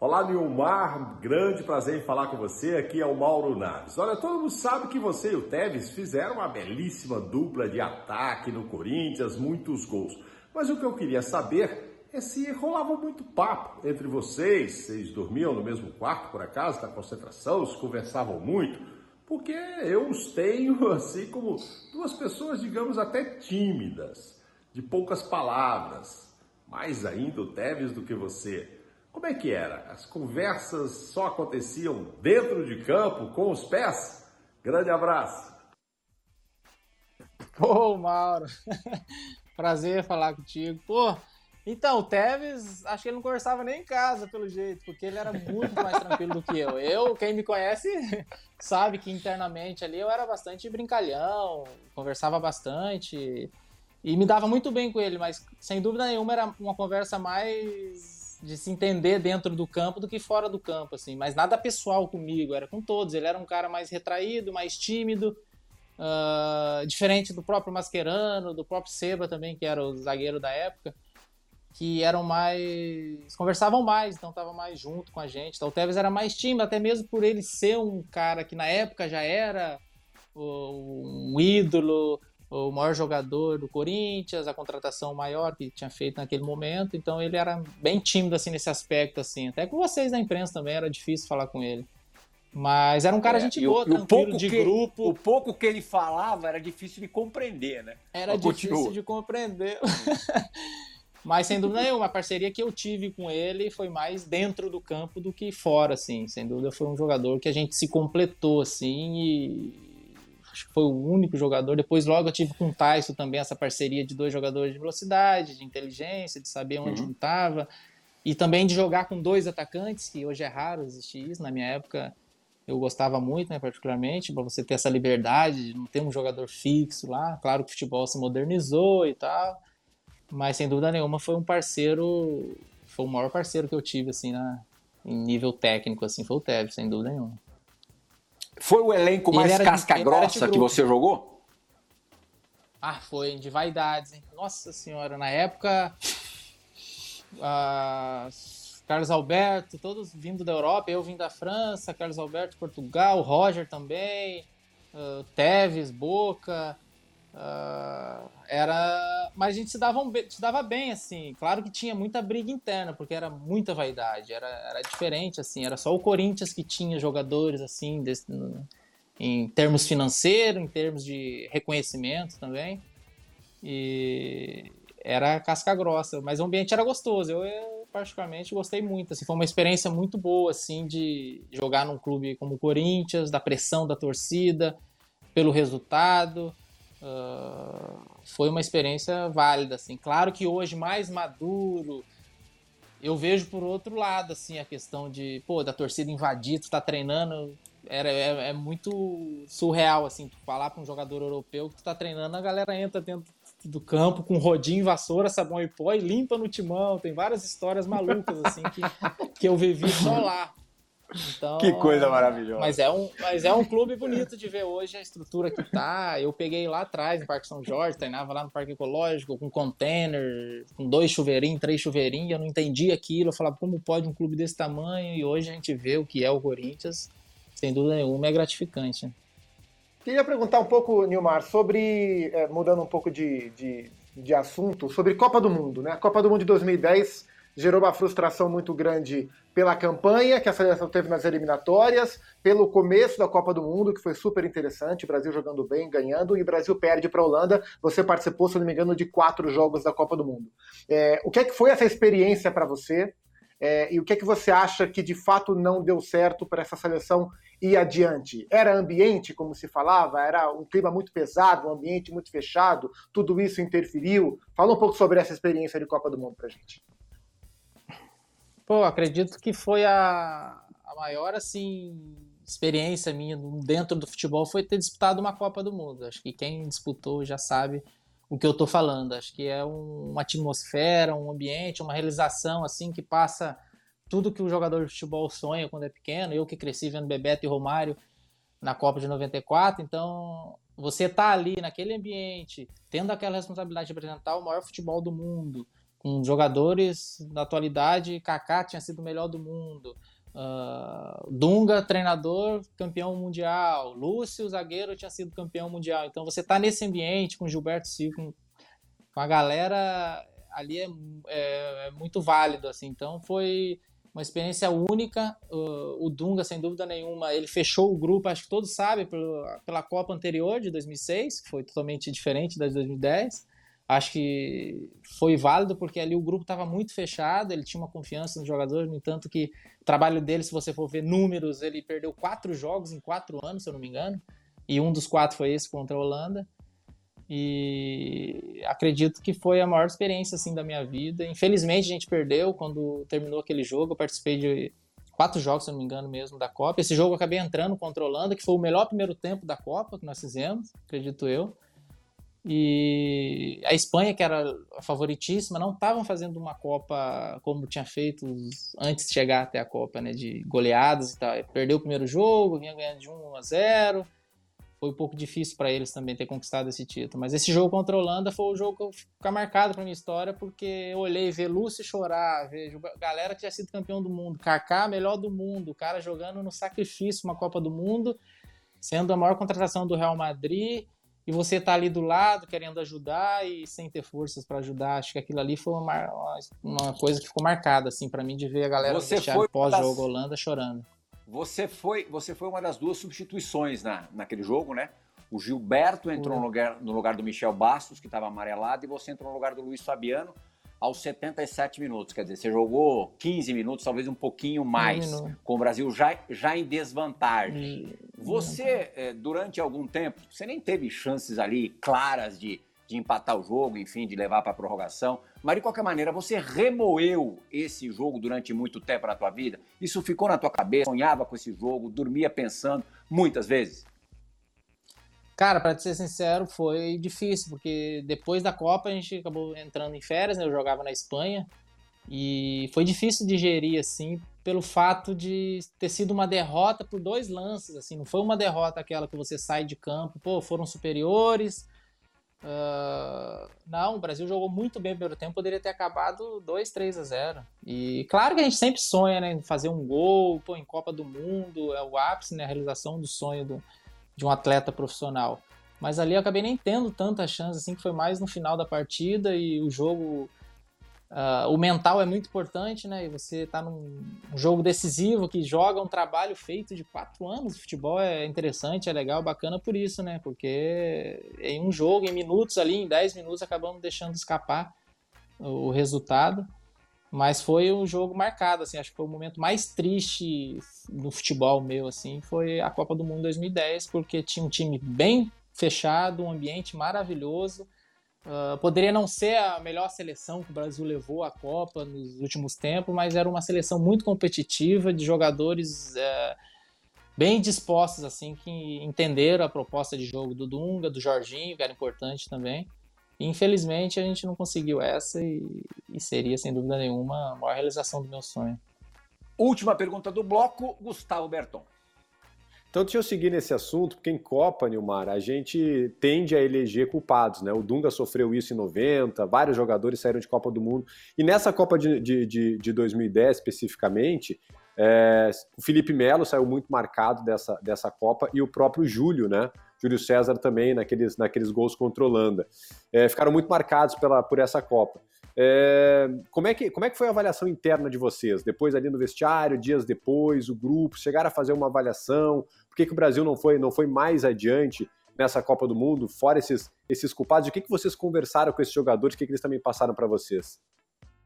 Olá, Nilmar, grande prazer em falar com você. Aqui é o Mauro Naves. Olha, todo mundo sabe que você e o Tevez fizeram uma belíssima dupla de ataque no Corinthians, muitos gols. Mas o que eu queria saber é se rolava muito papo entre vocês. Vocês dormiam no mesmo quarto, por acaso, da concentração, se conversavam muito? Porque eu os tenho <laughs> assim como duas pessoas, digamos, até tímidas de poucas palavras, mais ainda o Tevez do que você. Como é que era? As conversas só aconteciam dentro de campo, com os pés? Grande abraço. Pô, Mauro, <laughs> prazer falar contigo. Pô, então, o Tevez, acho que ele não conversava nem em casa, pelo jeito, porque ele era muito mais tranquilo do que eu. Eu, quem me conhece, <laughs> sabe que internamente ali eu era bastante brincalhão, conversava bastante. E me dava muito bem com ele, mas sem dúvida nenhuma era uma conversa mais de se entender dentro do campo do que fora do campo, assim. Mas nada pessoal comigo, era com todos. Ele era um cara mais retraído, mais tímido, uh, diferente do próprio Mascherano, do próprio Seba também, que era o zagueiro da época, que eram mais. conversavam mais, então estava mais junto com a gente. Então, o Tevez era mais tímido, até mesmo por ele ser um cara que na época já era um ídolo, o maior jogador do Corinthians, a contratação maior que tinha feito naquele momento, então ele era bem tímido assim nesse aspecto assim. Até com vocês da imprensa também era difícil falar com ele. Mas era um cara é, gente boa, o, tranquilo, de que, grupo. O pouco que ele falava era difícil de compreender, né? Era difícil de compreender. <laughs> Mas sem dúvida nenhuma, a parceria que eu tive com ele foi mais dentro do campo do que fora, assim. Sem dúvida foi um jogador que a gente se completou, assim, e acho que foi o único jogador. Depois, logo, eu tive com o Tyson também essa parceria de dois jogadores de velocidade, de inteligência, de saber onde uhum. estava. E também de jogar com dois atacantes, que hoje é raro existir isso. Na minha época, eu gostava muito, né, particularmente, para você ter essa liberdade de não ter um jogador fixo lá. Claro que o futebol se modernizou e tal, mas sem dúvida nenhuma foi um parceiro, foi o maior parceiro que eu tive, assim, na, em nível técnico, assim, foi o Tevez, sem dúvida nenhuma. Foi o elenco mais casca-grossa que você jogou? Ah, foi, de vaidades, hein? Nossa senhora, na época. Carlos Alberto, todos vindo da Europa, eu vim da França, Carlos Alberto, Portugal, Roger também, uh, Teves, Boca, Uh, era, mas a gente se dava, um, se dava bem, assim. Claro que tinha muita briga interna, porque era muita vaidade, era, era diferente, assim. Era só o Corinthians que tinha jogadores, assim, desse, em termos financeiros, em termos de reconhecimento também. E era casca grossa, mas o ambiente era gostoso. Eu, eu particularmente gostei muito, assim, foi uma experiência muito boa, assim, de jogar num clube como o Corinthians, da pressão da torcida, pelo resultado uh, foi uma experiência válida, assim. Claro que hoje, mais maduro, eu vejo por outro lado, assim, a questão de, pô, da torcida invadir, tu tá treinando, era, é, é muito surreal, assim, tu falar pra um jogador europeu que tu tá treinando, a galera entra dentro do campo com rodinho, vassoura, sabão e pó e limpa no timão. Tem várias histórias malucas, assim, que, que eu vivi só lá. Então, que coisa maravilhosa. Mas é, um, mas é um clube bonito de ver hoje a estrutura que tá. Eu peguei lá atrás, no Parque São Jorge, treinava lá no Parque Ecológico, com container, com dois chuveirinhos, três chuveirinhos. Eu não entendi aquilo. Eu falava, como pode um clube desse tamanho? E hoje a gente vê o que é o Corinthians. Sem dúvida nenhuma, é gratificante. Queria perguntar um pouco, Nilmar, sobre, é, mudando um pouco de, de, de assunto, sobre Copa do Mundo. Né? A Copa do Mundo de 2010 gerou uma frustração muito grande pela campanha que a seleção teve nas eliminatórias, pelo começo da Copa do Mundo, que foi super interessante, o Brasil jogando bem, ganhando, e o Brasil perde para a Holanda. Você participou, se não me engano, de quatro jogos da Copa do Mundo. É, o que é que foi essa experiência para você? É, e o que é que você acha que de fato não deu certo para essa seleção ir adiante? Era ambiente, como se falava? Era um clima muito pesado, um ambiente muito fechado? Tudo isso interferiu? Fala um pouco sobre essa experiência de Copa do Mundo para gente. Pô, acredito que foi a, a maior, assim, experiência minha dentro do futebol foi ter disputado uma Copa do Mundo. Acho que quem disputou já sabe o que eu tô falando. Acho que é um, uma atmosfera, um ambiente, uma realização, assim, que passa tudo que o jogador de futebol sonha quando é pequeno. Eu que cresci vendo Bebeto e Romário na Copa de 94, então você tá ali naquele ambiente, tendo aquela responsabilidade de apresentar o maior futebol do mundo, com jogadores da atualidade, Kaká tinha sido o melhor do mundo, uh, Dunga, treinador, campeão mundial, Lúcio, zagueiro, tinha sido campeão mundial. Então você tá nesse ambiente com Gilberto Silva, com, com a galera ali é, é, é, muito válido, assim. Então foi uma experiência única. Uh, o Dunga, sem dúvida nenhuma, ele fechou o grupo, acho que todos sabem, pela, pela Copa anterior de 2006, que foi totalmente diferente da de 2010 acho que foi válido porque ali o grupo estava muito fechado, ele tinha uma confiança nos jogadores, no entanto que o trabalho dele, se você for ver números, ele perdeu quatro jogos em quatro anos, se eu não me engano, e um dos quatro foi esse contra a Holanda. E acredito que foi a maior experiência assim da minha vida. Infelizmente a gente perdeu quando terminou aquele jogo. Eu participei de quatro jogos, se não me engano mesmo, da Copa. Esse jogo eu acabei entrando contra a Holanda, que foi o melhor primeiro tempo da Copa que nós fizemos, acredito eu. E a Espanha, que era a favoritíssima, não estavam fazendo uma Copa como tinha feito antes de chegar até a Copa, né? De goleadas e tal. Perdeu o primeiro jogo, vinha ganhando de 1 a 0. Foi um pouco difícil para eles também ter conquistado esse título. Mas esse jogo contra a Holanda foi o jogo que ficar marcado para minha história, porque eu olhei ver Lúcio chorar, vejo galera que tinha sido campeão do mundo, Kaká, melhor do mundo, o cara jogando no sacrifício uma Copa do Mundo, sendo a maior contratação do Real Madrid e você tá ali do lado querendo ajudar e sem ter forças para ajudar. Acho que aquilo ali foi uma, uma coisa que ficou marcada assim para mim de ver a galera você foi pós-jogo das... Holanda chorando. Você foi, você foi uma das duas substituições na, naquele jogo, né? O Gilberto entrou no lugar, no lugar do Michel Bastos, que estava amarelado, e você entrou no lugar do Luiz Fabiano aos 77 minutos. Quer dizer, você jogou 15 minutos, talvez um pouquinho mais, um com o Brasil já, já em desvantagem. Você, eh, durante algum tempo, você nem teve chances ali claras de, de empatar o jogo, enfim, de levar para a prorrogação. Mas, de qualquer maneira, você remoeu esse jogo durante muito tempo na tua vida? Isso ficou na tua cabeça? Sonhava com esse jogo? Dormia pensando muitas vezes? Cara, para ser sincero, foi difícil, porque depois da Copa a gente acabou entrando em férias, né? Eu jogava na Espanha. E foi difícil digerir, assim, pelo fato de ter sido uma derrota por dois lances, assim. Não foi uma derrota aquela que você sai de campo, pô, foram superiores. Uh, não, o Brasil jogou muito bem no primeiro tempo, poderia ter acabado 2, 3 a 0. E claro que a gente sempre sonha, né, em fazer um gol, pô, em Copa do Mundo, é o ápice, né, a realização do sonho do, de um atleta profissional. Mas ali eu acabei nem tendo tanta chance, assim, que foi mais no final da partida e o jogo. Uh, o mental é muito importante, né? E você tá num um jogo decisivo que joga um trabalho feito de quatro anos. O futebol é interessante, é legal, bacana por isso, né? Porque em um jogo, em minutos ali, em dez minutos, acabamos deixando escapar o resultado. Mas foi um jogo marcado, assim, acho que foi o momento mais triste no futebol meu, assim, foi a Copa do Mundo 2010, porque tinha um time bem fechado, um ambiente maravilhoso. Uh, poderia não ser a melhor seleção que o Brasil levou à Copa nos últimos tempos, mas era uma seleção muito competitiva, de jogadores uh, bem dispostos, assim, que entenderam a proposta de jogo do Dunga, do Jorginho, que era importante também. Infelizmente, a gente não conseguiu essa e, e seria, sem dúvida nenhuma, a maior realização do meu sonho. Última pergunta do bloco, Gustavo Berton. Então, deixa eu seguir nesse assunto, porque em Copa, Nilmar, a gente tende a eleger culpados, né? O Dunga sofreu isso em 90, vários jogadores saíram de Copa do Mundo. E nessa Copa de, de, de, de 2010, especificamente, é, o Felipe Melo saiu muito marcado dessa, dessa Copa e o próprio Júlio, né? Júlio César também, naqueles, naqueles gols contra a Holanda. É, ficaram muito marcados pela, por essa Copa. É, como, é que, como é que foi a avaliação interna de vocês? Depois ali no vestiário, dias depois, o grupo, chegaram a fazer uma avaliação? Por que, que o Brasil não foi, não foi mais adiante nessa Copa do Mundo, fora esses, esses culpados? O que, que vocês conversaram com esses jogadores? O que, que eles também passaram para vocês?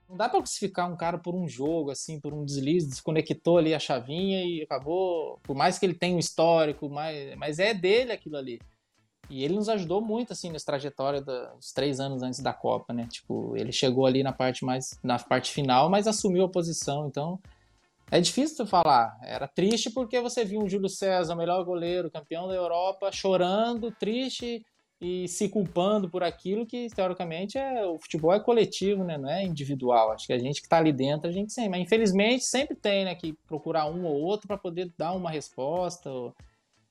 Não dá para classificar um cara por um jogo, assim, por um deslize, desconectou ali a chavinha e acabou. Por mais que ele tenha um histórico, mas, mas é dele aquilo ali. E ele nos ajudou muito, assim, nessa trajetória dos três anos antes da Copa, né? Tipo, ele chegou ali na parte mais. na parte final, mas assumiu a posição. Então, é difícil falar. Era triste porque você viu o Júlio César, o melhor goleiro, campeão da Europa, chorando, triste e se culpando por aquilo que teoricamente é o futebol é coletivo, né? Não é individual. Acho que a gente que está ali dentro, a gente sempre, mas infelizmente sempre tem, né, que procurar um ou outro para poder dar uma resposta.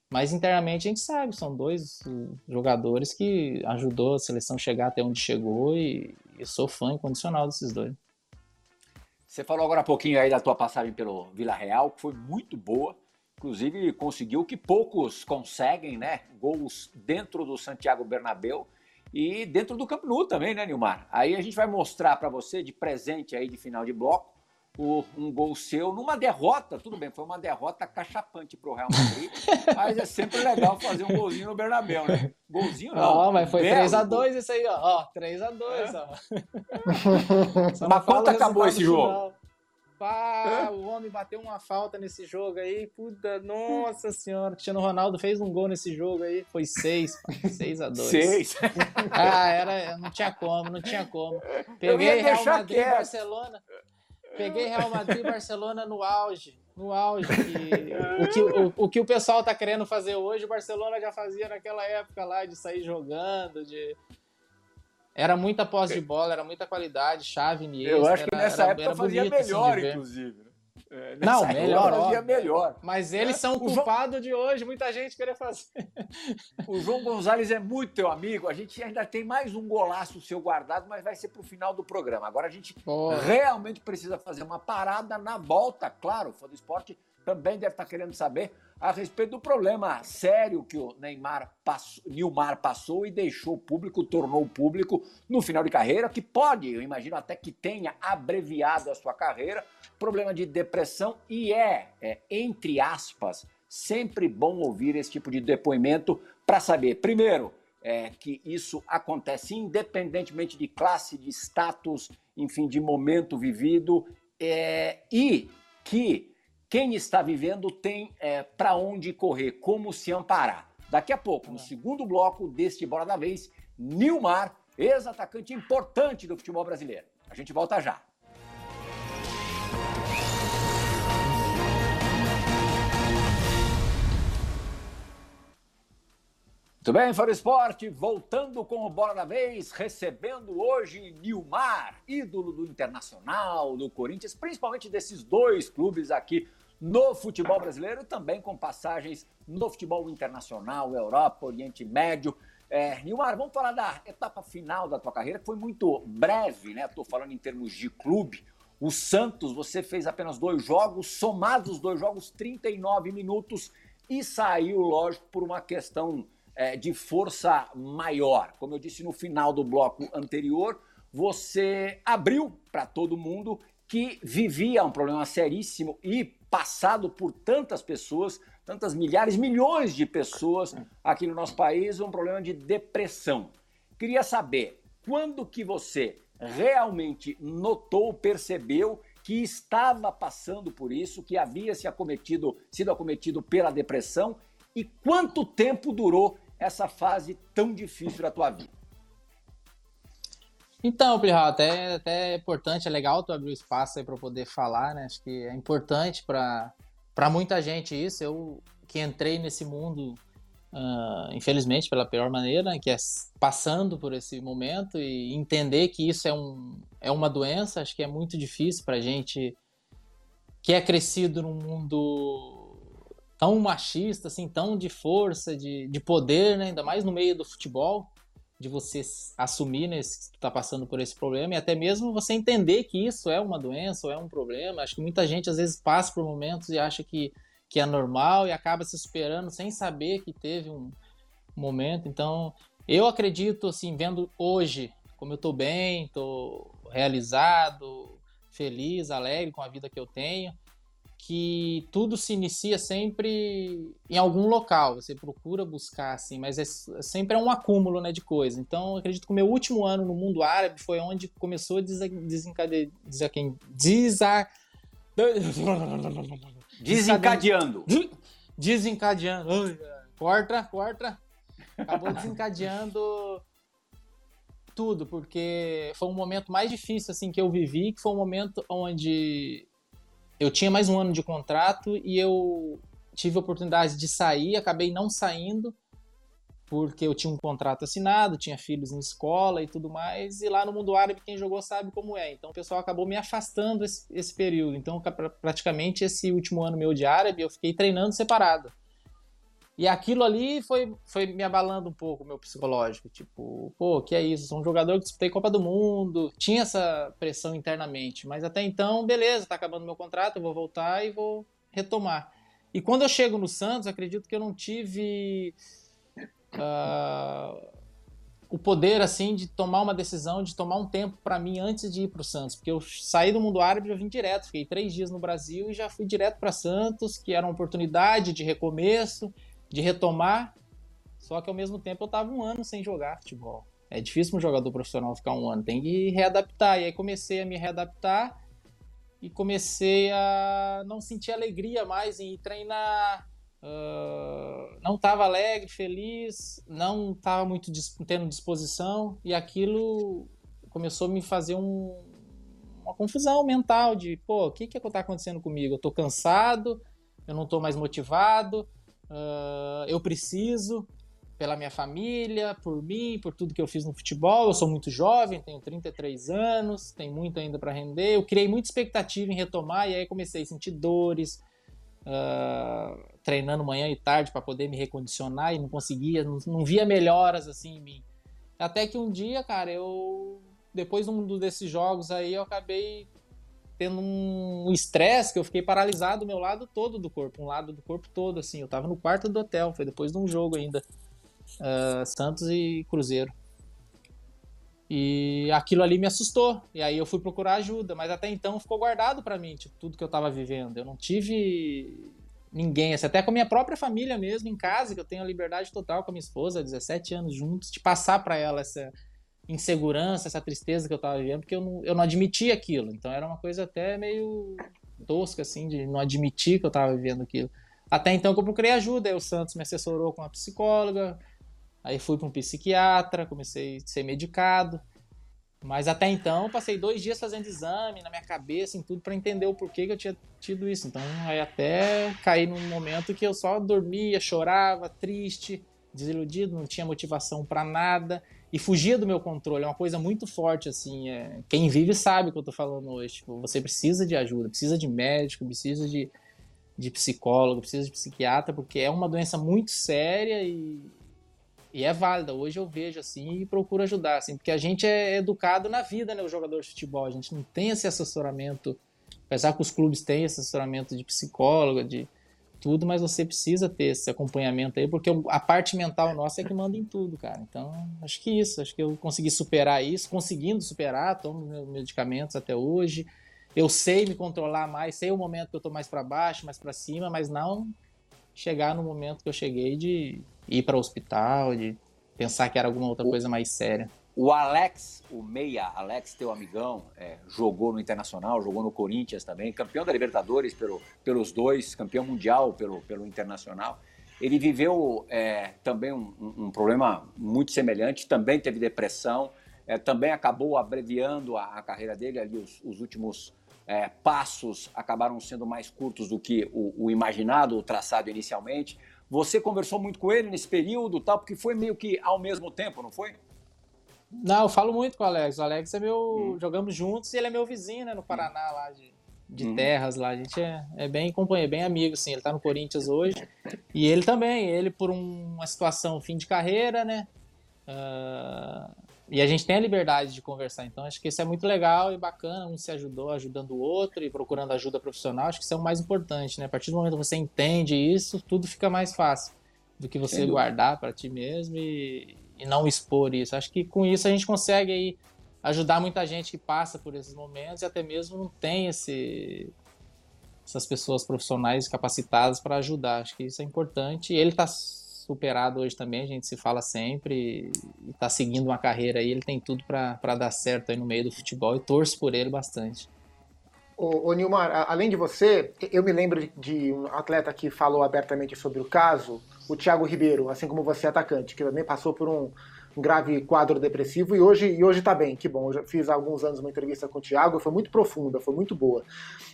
Mas internamente a gente sabe, são dois jogadores que ajudou a seleção chegar até onde chegou e eu sou fã incondicional desses dois. Você falou agora há pouquinho aí da tua passagem pelo Vila Real, que foi muito boa. Inclusive conseguiu que poucos conseguem, né? Gols dentro do Santiago Bernabéu e dentro do Camp Nou também, né, Nilmar? Aí a gente vai mostrar para você de presente aí de final de bloco o, um gol seu numa derrota, tudo bem, foi uma derrota cachapante pro Real Madrid, <laughs> mas é sempre legal fazer um golzinho no Bernabéu, né? Golzinho não. Ó, mas foi 3x2 isso aí, ó. ó 3x2, é. ó. <laughs> mas quanto acabou esse jogo? Pá, o homem bateu uma falta nesse jogo aí. Puta, nossa senhora. Cristiano Ronaldo fez um gol nesse jogo aí. Foi 6, 6 a 2 6. <laughs> Ah, era, não tinha como, não tinha como. Peguei Real Madrid e Barcelona. Peguei Real Madrid e Barcelona no auge. No auge. o, que, o, o que o pessoal tá querendo fazer hoje, o Barcelona já fazia naquela época lá de sair jogando, de era muita posse de bola, era muita qualidade, chave Iniesta. Eu acho que nessa era, época era fazia bonito, melhor, assim, inclusive. Né? É, não, melhor, fazia melhor. Mas eles é. são culpados João... de hoje, muita gente querer fazer. O João Gonzalez é muito teu amigo. A gente ainda tem mais um golaço seu guardado, mas vai ser pro final do programa. Agora a gente realmente precisa fazer uma parada na volta, claro. O fã do esporte também deve estar querendo saber a respeito do problema sério que o Neymar passou, Nilmar passou e deixou público, tornou público no final de carreira, que pode, eu imagino até que tenha abreviado a sua carreira, problema de depressão, e é, é entre aspas, sempre bom ouvir esse tipo de depoimento para saber, primeiro, é, que isso acontece independentemente de classe, de status, enfim, de momento vivido, é, e que quem está vivendo tem é, para onde correr, como se amparar. Daqui a pouco, no segundo bloco deste Bola da Vez, Nilmar, ex-atacante importante do futebol brasileiro. A gente volta já. Muito bem, Fora Esporte, voltando com o Bola da Vez, recebendo hoje Nilmar, ídolo do Internacional, do Corinthians, principalmente desses dois clubes aqui no futebol brasileiro, também com passagens no futebol internacional, Europa, Oriente Médio. É, Nilmar, vamos falar da etapa final da tua carreira, que foi muito breve, né? Estou falando em termos de clube. O Santos, você fez apenas dois jogos, somados os dois jogos, 39 minutos, e saiu, lógico, por uma questão é, de força maior. Como eu disse no final do bloco anterior, você abriu para todo mundo que vivia um problema seríssimo e passado por tantas pessoas, tantas milhares, milhões de pessoas aqui no nosso país, um problema de depressão. Queria saber quando que você realmente notou, percebeu que estava passando por isso, que havia se acometido, sido acometido pela depressão e quanto tempo durou essa fase tão difícil da tua vida? Então, Plihal, até, até é importante, é legal tu abrir o espaço aí para poder falar, né? Acho que é importante para muita gente isso. Eu que entrei nesse mundo, uh, infelizmente, pela pior maneira, que é passando por esse momento e entender que isso é, um, é uma doença, acho que é muito difícil para gente que é crescido num mundo tão machista, assim, tão de força, de, de poder, né? ainda mais no meio do futebol de você assumir né, que está passando por esse problema e até mesmo você entender que isso é uma doença ou é um problema. Acho que muita gente às vezes passa por momentos e acha que, que é normal e acaba se superando sem saber que teve um momento. Então, eu acredito, assim, vendo hoje como eu estou bem, estou realizado, feliz, alegre com a vida que eu tenho, que tudo se inicia sempre em algum local. Você procura buscar, assim, mas é, sempre é um acúmulo né, de coisas. Então, acredito que o meu último ano no mundo árabe foi onde começou a desencadear. Desa, <laughs> desencadeando. <laughs> Desencadeando. Corta, corta. Acabou desencadeando tudo, porque foi um momento mais difícil assim que eu vivi, que foi um momento onde eu tinha mais um ano de contrato e eu tive a oportunidade de sair, acabei não saindo, porque eu tinha um contrato assinado, tinha filhos em escola e tudo mais, e lá no mundo árabe quem jogou sabe como é. Então o pessoal acabou me afastando esse, esse período. Então praticamente esse último ano meu de árabe eu fiquei treinando separado. E aquilo ali foi, foi me abalando um pouco o meu psicológico. Tipo, pô, que é isso? Sou um jogador que disputei Copa do Mundo. Tinha essa pressão internamente. Mas até então, beleza, tá acabando meu contrato, eu vou voltar e vou retomar. E quando eu chego no Santos, acredito que eu não tive uh, o poder, assim, de tomar uma decisão, de tomar um tempo para mim antes de ir pro Santos. Porque eu saí do mundo árabe e já vim direto. Fiquei três dias no Brasil e já fui direto para Santos, que era uma oportunidade de recomeço de retomar, só que ao mesmo tempo eu tava um ano sem jogar futebol. É difícil um jogador profissional ficar um ano, tem que readaptar. E aí comecei a me readaptar e comecei a não sentir alegria mais em treinar. Uh, não estava alegre, feliz, não estava muito tendo disposição e aquilo começou a me fazer um, uma confusão mental de, pô, o que que está acontecendo comigo? Eu estou cansado, eu não estou mais motivado, Uh, eu preciso pela minha família, por mim, por tudo que eu fiz no futebol. Eu sou muito jovem, tenho 33 anos, tem muito ainda para render. Eu criei muita expectativa em retomar e aí comecei a sentir dores, uh, treinando manhã e tarde para poder me recondicionar e não conseguia, não, não, via melhoras assim em mim. Até que um dia, cara, eu depois de um desses jogos aí, eu acabei tendo um estresse que eu fiquei paralisado o meu lado todo do corpo, um lado do corpo todo, assim. Eu tava no quarto do hotel, foi depois de um jogo ainda. Uh, Santos e Cruzeiro. E aquilo ali me assustou. E aí eu fui procurar ajuda, mas até então ficou guardado para mim, tipo, tudo que eu tava vivendo. Eu não tive ninguém, assim, até com a minha própria família mesmo, em casa, que eu tenho a liberdade total com a minha esposa, 17 anos juntos, de passar para ela essa, insegurança, essa tristeza que eu tava vivendo, porque eu não, eu não admitia aquilo. Então era uma coisa até meio tosca, assim, de não admitir que eu tava vivendo aquilo. Até então que eu procurei ajuda, aí o Santos me assessorou com uma psicóloga, aí fui para um psiquiatra, comecei a ser medicado. Mas até então passei dois dias fazendo exame na minha cabeça, em tudo, para entender o porquê que eu tinha tido isso. Então aí até caí num momento que eu só dormia, chorava, triste, desiludido, não tinha motivação para nada e fugia do meu controle. É uma coisa muito forte, assim. É... Quem vive sabe o que eu tô falando hoje. Tipo, você precisa de ajuda, precisa de médico, precisa de, de psicólogo, precisa de psiquiatra, porque é uma doença muito séria e, e é válida. Hoje eu vejo assim e procuro ajudar, assim, porque a gente é educado na vida, né, o jogador de futebol. A gente não tem esse assessoramento, apesar que os clubes têm assessoramento de psicóloga, de tudo, mas você precisa ter esse acompanhamento aí, porque a parte mental nossa é que manda em tudo, cara. Então, acho que isso, acho que eu consegui superar isso, conseguindo superar, tomo meus medicamentos até hoje. Eu sei me controlar mais, sei o momento que eu tô mais para baixo, mais para cima, mas não chegar no momento que eu cheguei de ir para o hospital, de pensar que era alguma outra coisa mais séria. O Alex, o meia, Alex, teu amigão, é, jogou no Internacional, jogou no Corinthians também, campeão da Libertadores pelo, pelos dois, campeão mundial pelo, pelo Internacional. ele viveu é, também um, um, problema muito semelhante, também teve depressão, é, também acabou abreviando a, a carreira dele ali, os, os últimos é, passos acabaram sendo mais curtos do que o, o, imaginado, o traçado inicialmente. Você conversou muito com ele nesse período, tal, porque foi meio que ao mesmo tempo, não foi? Não, eu falo muito com o Alex. O Alex é meu. Hum. Jogamos juntos e ele é meu vizinho, né, no Paraná, lá de, de hum. terras lá. A gente é, é bem companheiro, bem amigo, sim. Ele tá no Corinthians hoje. E ele também, ele por um, uma situação fim de carreira, né? Uh, e a gente tem a liberdade de conversar, então acho que isso é muito legal e bacana, um se ajudou ajudando o outro e procurando ajuda profissional, acho que isso é o mais importante, né? A partir do momento que você entende isso, tudo fica mais fácil do que você guardar para ti mesmo e, e, não expor isso. Acho que com isso a gente consegue aí ajudar muita gente que passa por esses momentos e até mesmo não tem esse, essas pessoas profissionais capacitadas para ajudar. Acho que isso é importante. Ele está superado hoje também, a gente se fala sempre e está seguindo uma carreira aí, ele tem tudo para dar certo aí no meio do futebol e torço por ele bastante. Ô, ô Nilmar, além de você, eu me lembro de um atleta que falou abertamente sobre o caso, o Thiago Ribeiro, assim como você, atacante, que também passou por um, grave quadro depressivo e hoje e hoje está bem, que bom. Eu já fiz há alguns anos uma entrevista com o Thiago, foi muito profunda, foi muito boa.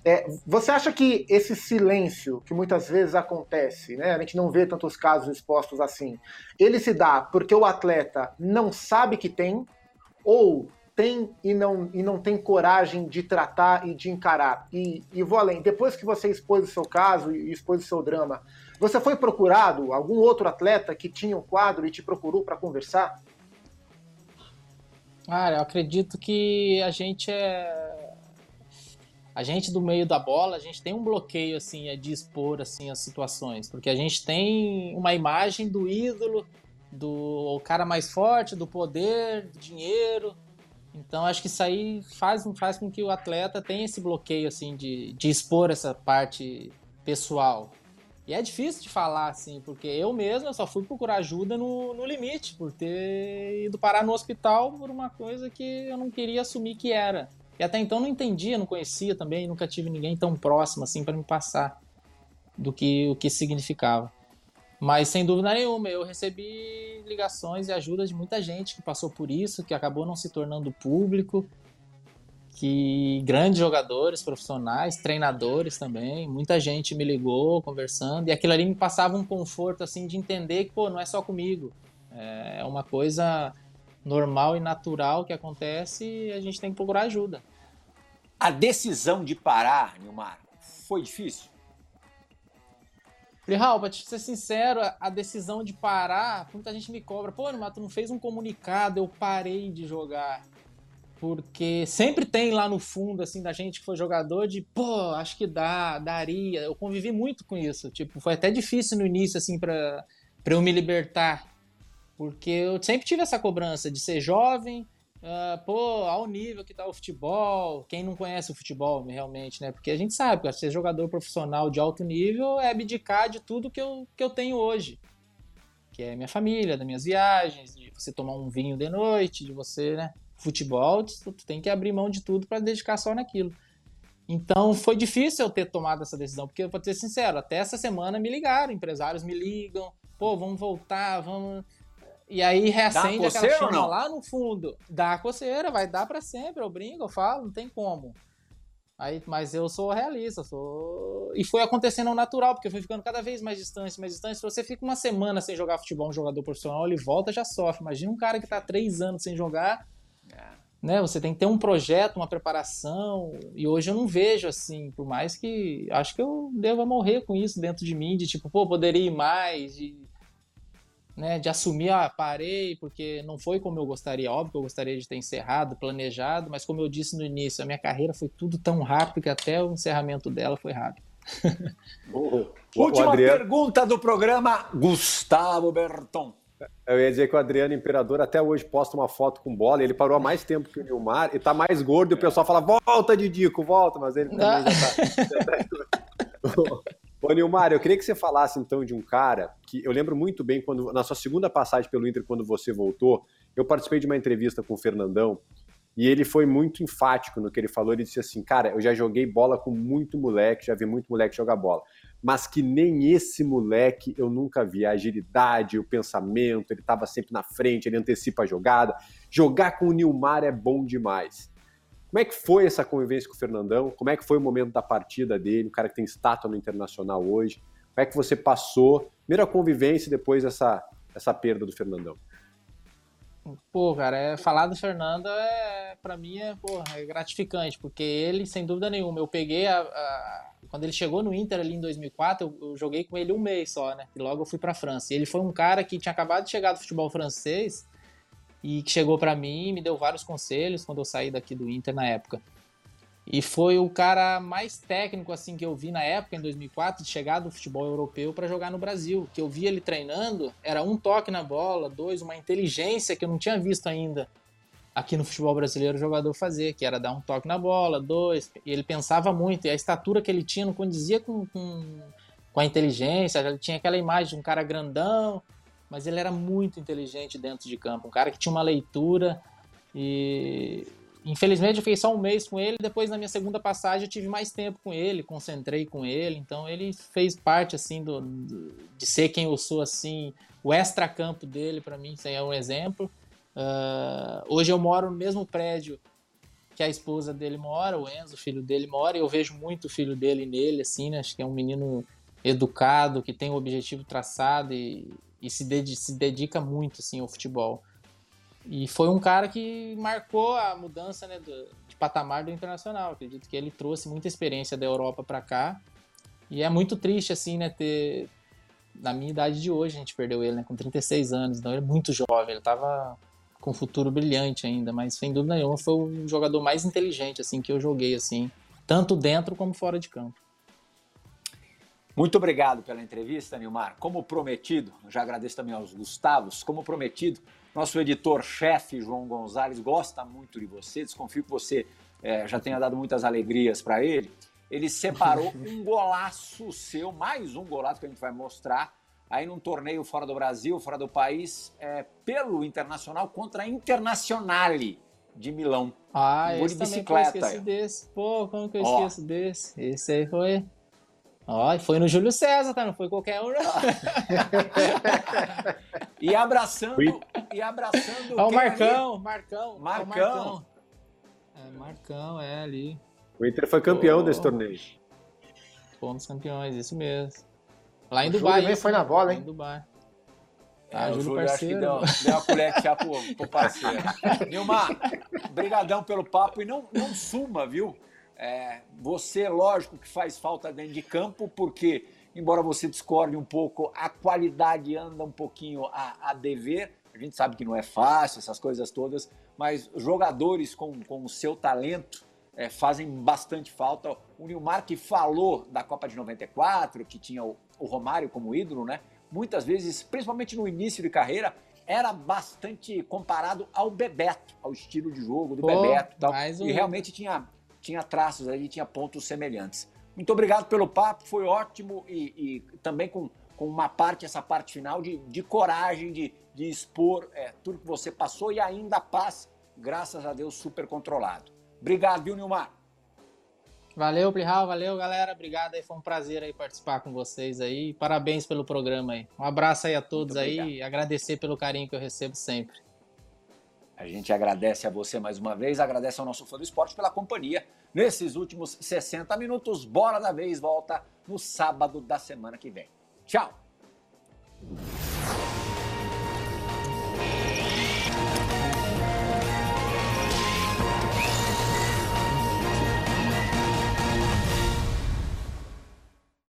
É, você acha que esse silêncio que muitas vezes acontece, né, a gente não vê tantos casos expostos assim, ele se dá porque o atleta não sabe que tem ou tem e não, e não tem coragem de tratar e de encarar. E, e vou além, depois que você expôs o seu caso e expôs o seu drama, você foi procurado, algum outro atleta que tinha um quadro e te procurou para conversar? Cara, eu acredito que a gente é. A gente do meio da bola, a gente tem um bloqueio assim de expor assim as situações, porque a gente tem uma imagem do ídolo, do cara mais forte, do poder, do dinheiro. Então acho que isso aí faz, faz com que o atleta tenha esse bloqueio assim de, de expor essa parte pessoal. E é difícil de falar, assim, porque eu mesmo eu só fui procurar ajuda no, no limite, por ter ido parar no hospital por uma coisa que eu não queria assumir que era. E até então não entendia, não conhecia também, nunca tive ninguém tão próximo assim para me passar do que o que significava. Mas sem dúvida nenhuma, eu recebi ligações e ajudas de muita gente que passou por isso, que acabou não se tornando público, que grandes jogadores profissionais, treinadores também, muita gente me ligou conversando e aquilo ali me passava um conforto assim de entender que pô, não é só comigo, é uma coisa normal e natural que acontece e a gente tem que procurar ajuda. A decisão de parar, Nilmar, foi difícil? Raul, pra te ser sincero, a decisão de parar, muita gente me cobra, pô, Nilmar, tu não fez um comunicado, eu parei de jogar porque sempre tem lá no fundo, assim, da gente que foi jogador de, pô, acho que dá, daria. Eu convivi muito com isso. Tipo, foi até difícil no início, assim, para eu me libertar. Porque eu sempre tive essa cobrança de ser jovem, uh, pô, ao nível que tá o futebol. Quem não conhece o futebol, realmente, né? Porque a gente sabe que ser jogador profissional de alto nível é abdicar de tudo que eu, que eu tenho hoje. Que é minha família, das minhas viagens, de você tomar um vinho de noite, de você, né? Futebol, tu, tu tem que abrir mão de tudo para dedicar só naquilo. Então foi difícil eu ter tomado essa decisão, porque, para ser sincero, até essa semana me ligaram, empresários me ligam, pô, vamos voltar, vamos. E aí reacende aquela chama lá no fundo. Dá a coceira, vai dar para sempre, eu brinco, eu falo, não tem como. Aí, mas eu sou realista, sou. E foi acontecendo natural, porque eu fui ficando cada vez mais distante, mais distante. Se você fica uma semana sem jogar futebol, um jogador profissional, ele volta já sofre. Imagina um cara que tá três anos sem jogar, né? Você tem que ter um projeto, uma preparação. E hoje eu não vejo assim, por mais que acho que eu deva morrer com isso dentro de mim, de tipo, pô, poderia ir mais, de, né, de assumir, ah, parei, porque não foi como eu gostaria. Óbvio que eu gostaria de ter encerrado, planejado, mas como eu disse no início, a minha carreira foi tudo tão rápido que até o encerramento dela foi rápido. <laughs> Última pergunta do programa, Gustavo Berton. Eu ia dizer que o Adriano Imperador até hoje posta uma foto com bola, ele parou há mais tempo que o Nilmar e tá mais gordo e o pessoal fala, volta, Didico, volta, mas ele também já tá. <laughs> Ô, Nilmar, eu queria que você falasse então de um cara que eu lembro muito bem quando, na sua segunda passagem pelo Inter, quando você voltou, eu participei de uma entrevista com o Fernandão E ele foi muito enfático no que ele falou. Ele disse assim: Cara, eu já joguei bola com muito moleque, já vi muito moleque jogar bola. Mas que nem esse moleque eu nunca vi. A agilidade, o pensamento, ele estava sempre na frente, ele antecipa a jogada. Jogar com o Nilmar é bom demais. Como é que foi essa convivência com o Fernandão? Como é que foi o momento da partida dele? O cara que tem estátua no Internacional hoje. Como é que você passou? Primeiro a convivência e depois essa, essa perda do Fernandão. Pô, cara, é, falar do Fernando é, para mim é, porra, é gratificante, porque ele, sem dúvida nenhuma, eu peguei a, a quando ele chegou no Inter ali em 2004, eu, eu, joguei com ele um mês só, né? E logo eu fui para França. E ele foi um cara que tinha acabado de chegar do futebol francês e que chegou para mim e me deu vários conselhos quando eu saí daqui do Inter na época. E foi o cara mais técnico assim que eu vi na época, em 2004, de chegar do futebol europeu para jogar no Brasil. Que eu vi ele treinando, era um toque na bola, dois, uma inteligência que eu não tinha visto ainda aqui no futebol brasileiro o jogador fazer, que era dar um toque na bola, dois. Ele pensava muito, e a estatura que ele tinha não condizia com, com, com a inteligência, ele tinha aquela imagem de um cara grandão, mas ele era muito inteligente dentro de campo, um cara que tinha uma leitura e Infelizmente eu fiquei só um mês com ele, depois na minha segunda passagem eu tive mais tempo com ele, concentrei com ele, então ele fez parte assim do, do de ser quem eu sou assim, o extra-campo dele para mim, é um exemplo. Uh, hoje eu moro no mesmo prédio que a esposa dele mora, o Enzo, o filho dele mora, e eu vejo muito o filho dele nele, assim, né? Acho que é um menino educado, que tem o um objetivo traçado e, e se, dedica, se dedica muito, assim, ao futebol. E foi um cara que marcou a mudança né, do, de patamar do internacional. Acredito que ele trouxe muita experiência da Europa para cá. E é muito triste, assim, né, ter. Na minha idade de hoje, a gente perdeu ele, né, com 36 anos. Então ele é muito jovem, ele estava com um futuro brilhante ainda. Mas sem dúvida nenhuma foi o jogador mais inteligente, assim, que eu joguei, assim, tanto dentro como fora de campo. Muito obrigado pela entrevista, Nilmar. Como prometido, já agradeço também aos Gustavos, como prometido, nosso editor-chefe, João Gonzalez, gosta muito de você, desconfio que você é, já tenha dado muitas alegrias para ele. Ele separou <laughs> um golaço seu, mais um golaço que a gente vai mostrar, aí num torneio fora do Brasil, fora do país, é, pelo Internacional contra a Internazionale de Milão. Ah, um esse de bicicleta. Também eu esqueci desse. Pô, como que eu Ó. esqueço desse? Esse aí foi Ó, foi no Júlio César, tá? Não foi qualquer um. <laughs> e abraçando. E abraçando. Ó, o Marcão, Marcão. Marcão. Marcão. É, Marcão, é ali. O Inter foi campeão Pô. desse torneio. Fomos campeões, isso mesmo. Lá em o Dubai. Júlio foi na bola, hein? Em Dubai. Ah, o Júlio acho que deu, deu uma colher de chá pro, pro parceiro. <laughs> Nilmar, brigadão pelo papo e não, não suma, viu? É, você, lógico, que faz falta dentro de campo, porque, embora você discorde um pouco, a qualidade anda um pouquinho a, a dever. A gente sabe que não é fácil, essas coisas todas, mas jogadores com, com o seu talento é, fazem bastante falta. O Nilmar que falou da Copa de 94, que tinha o, o Romário como ídolo, né? Muitas vezes, principalmente no início de carreira, era bastante comparado ao Bebeto, ao estilo de jogo do Pô, Bebeto e tal. Um... E realmente tinha tinha traços ali, tinha pontos semelhantes. Muito obrigado pelo papo, foi ótimo e, e também com, com uma parte, essa parte final de, de coragem, de, de expor é, tudo que você passou e ainda paz, graças a Deus, super controlado. Obrigado, viu, Nilmar? Valeu, Plihal, valeu, galera. Obrigado aí, foi um prazer aí participar com vocês aí. Parabéns pelo programa aí. Um abraço aí a todos aí, agradecer pelo carinho que eu recebo sempre. A gente agradece a você mais uma vez, agradece ao nosso fã do esporte pela companhia nesses últimos 60 minutos. Bora da vez volta no sábado da semana que vem. Tchau!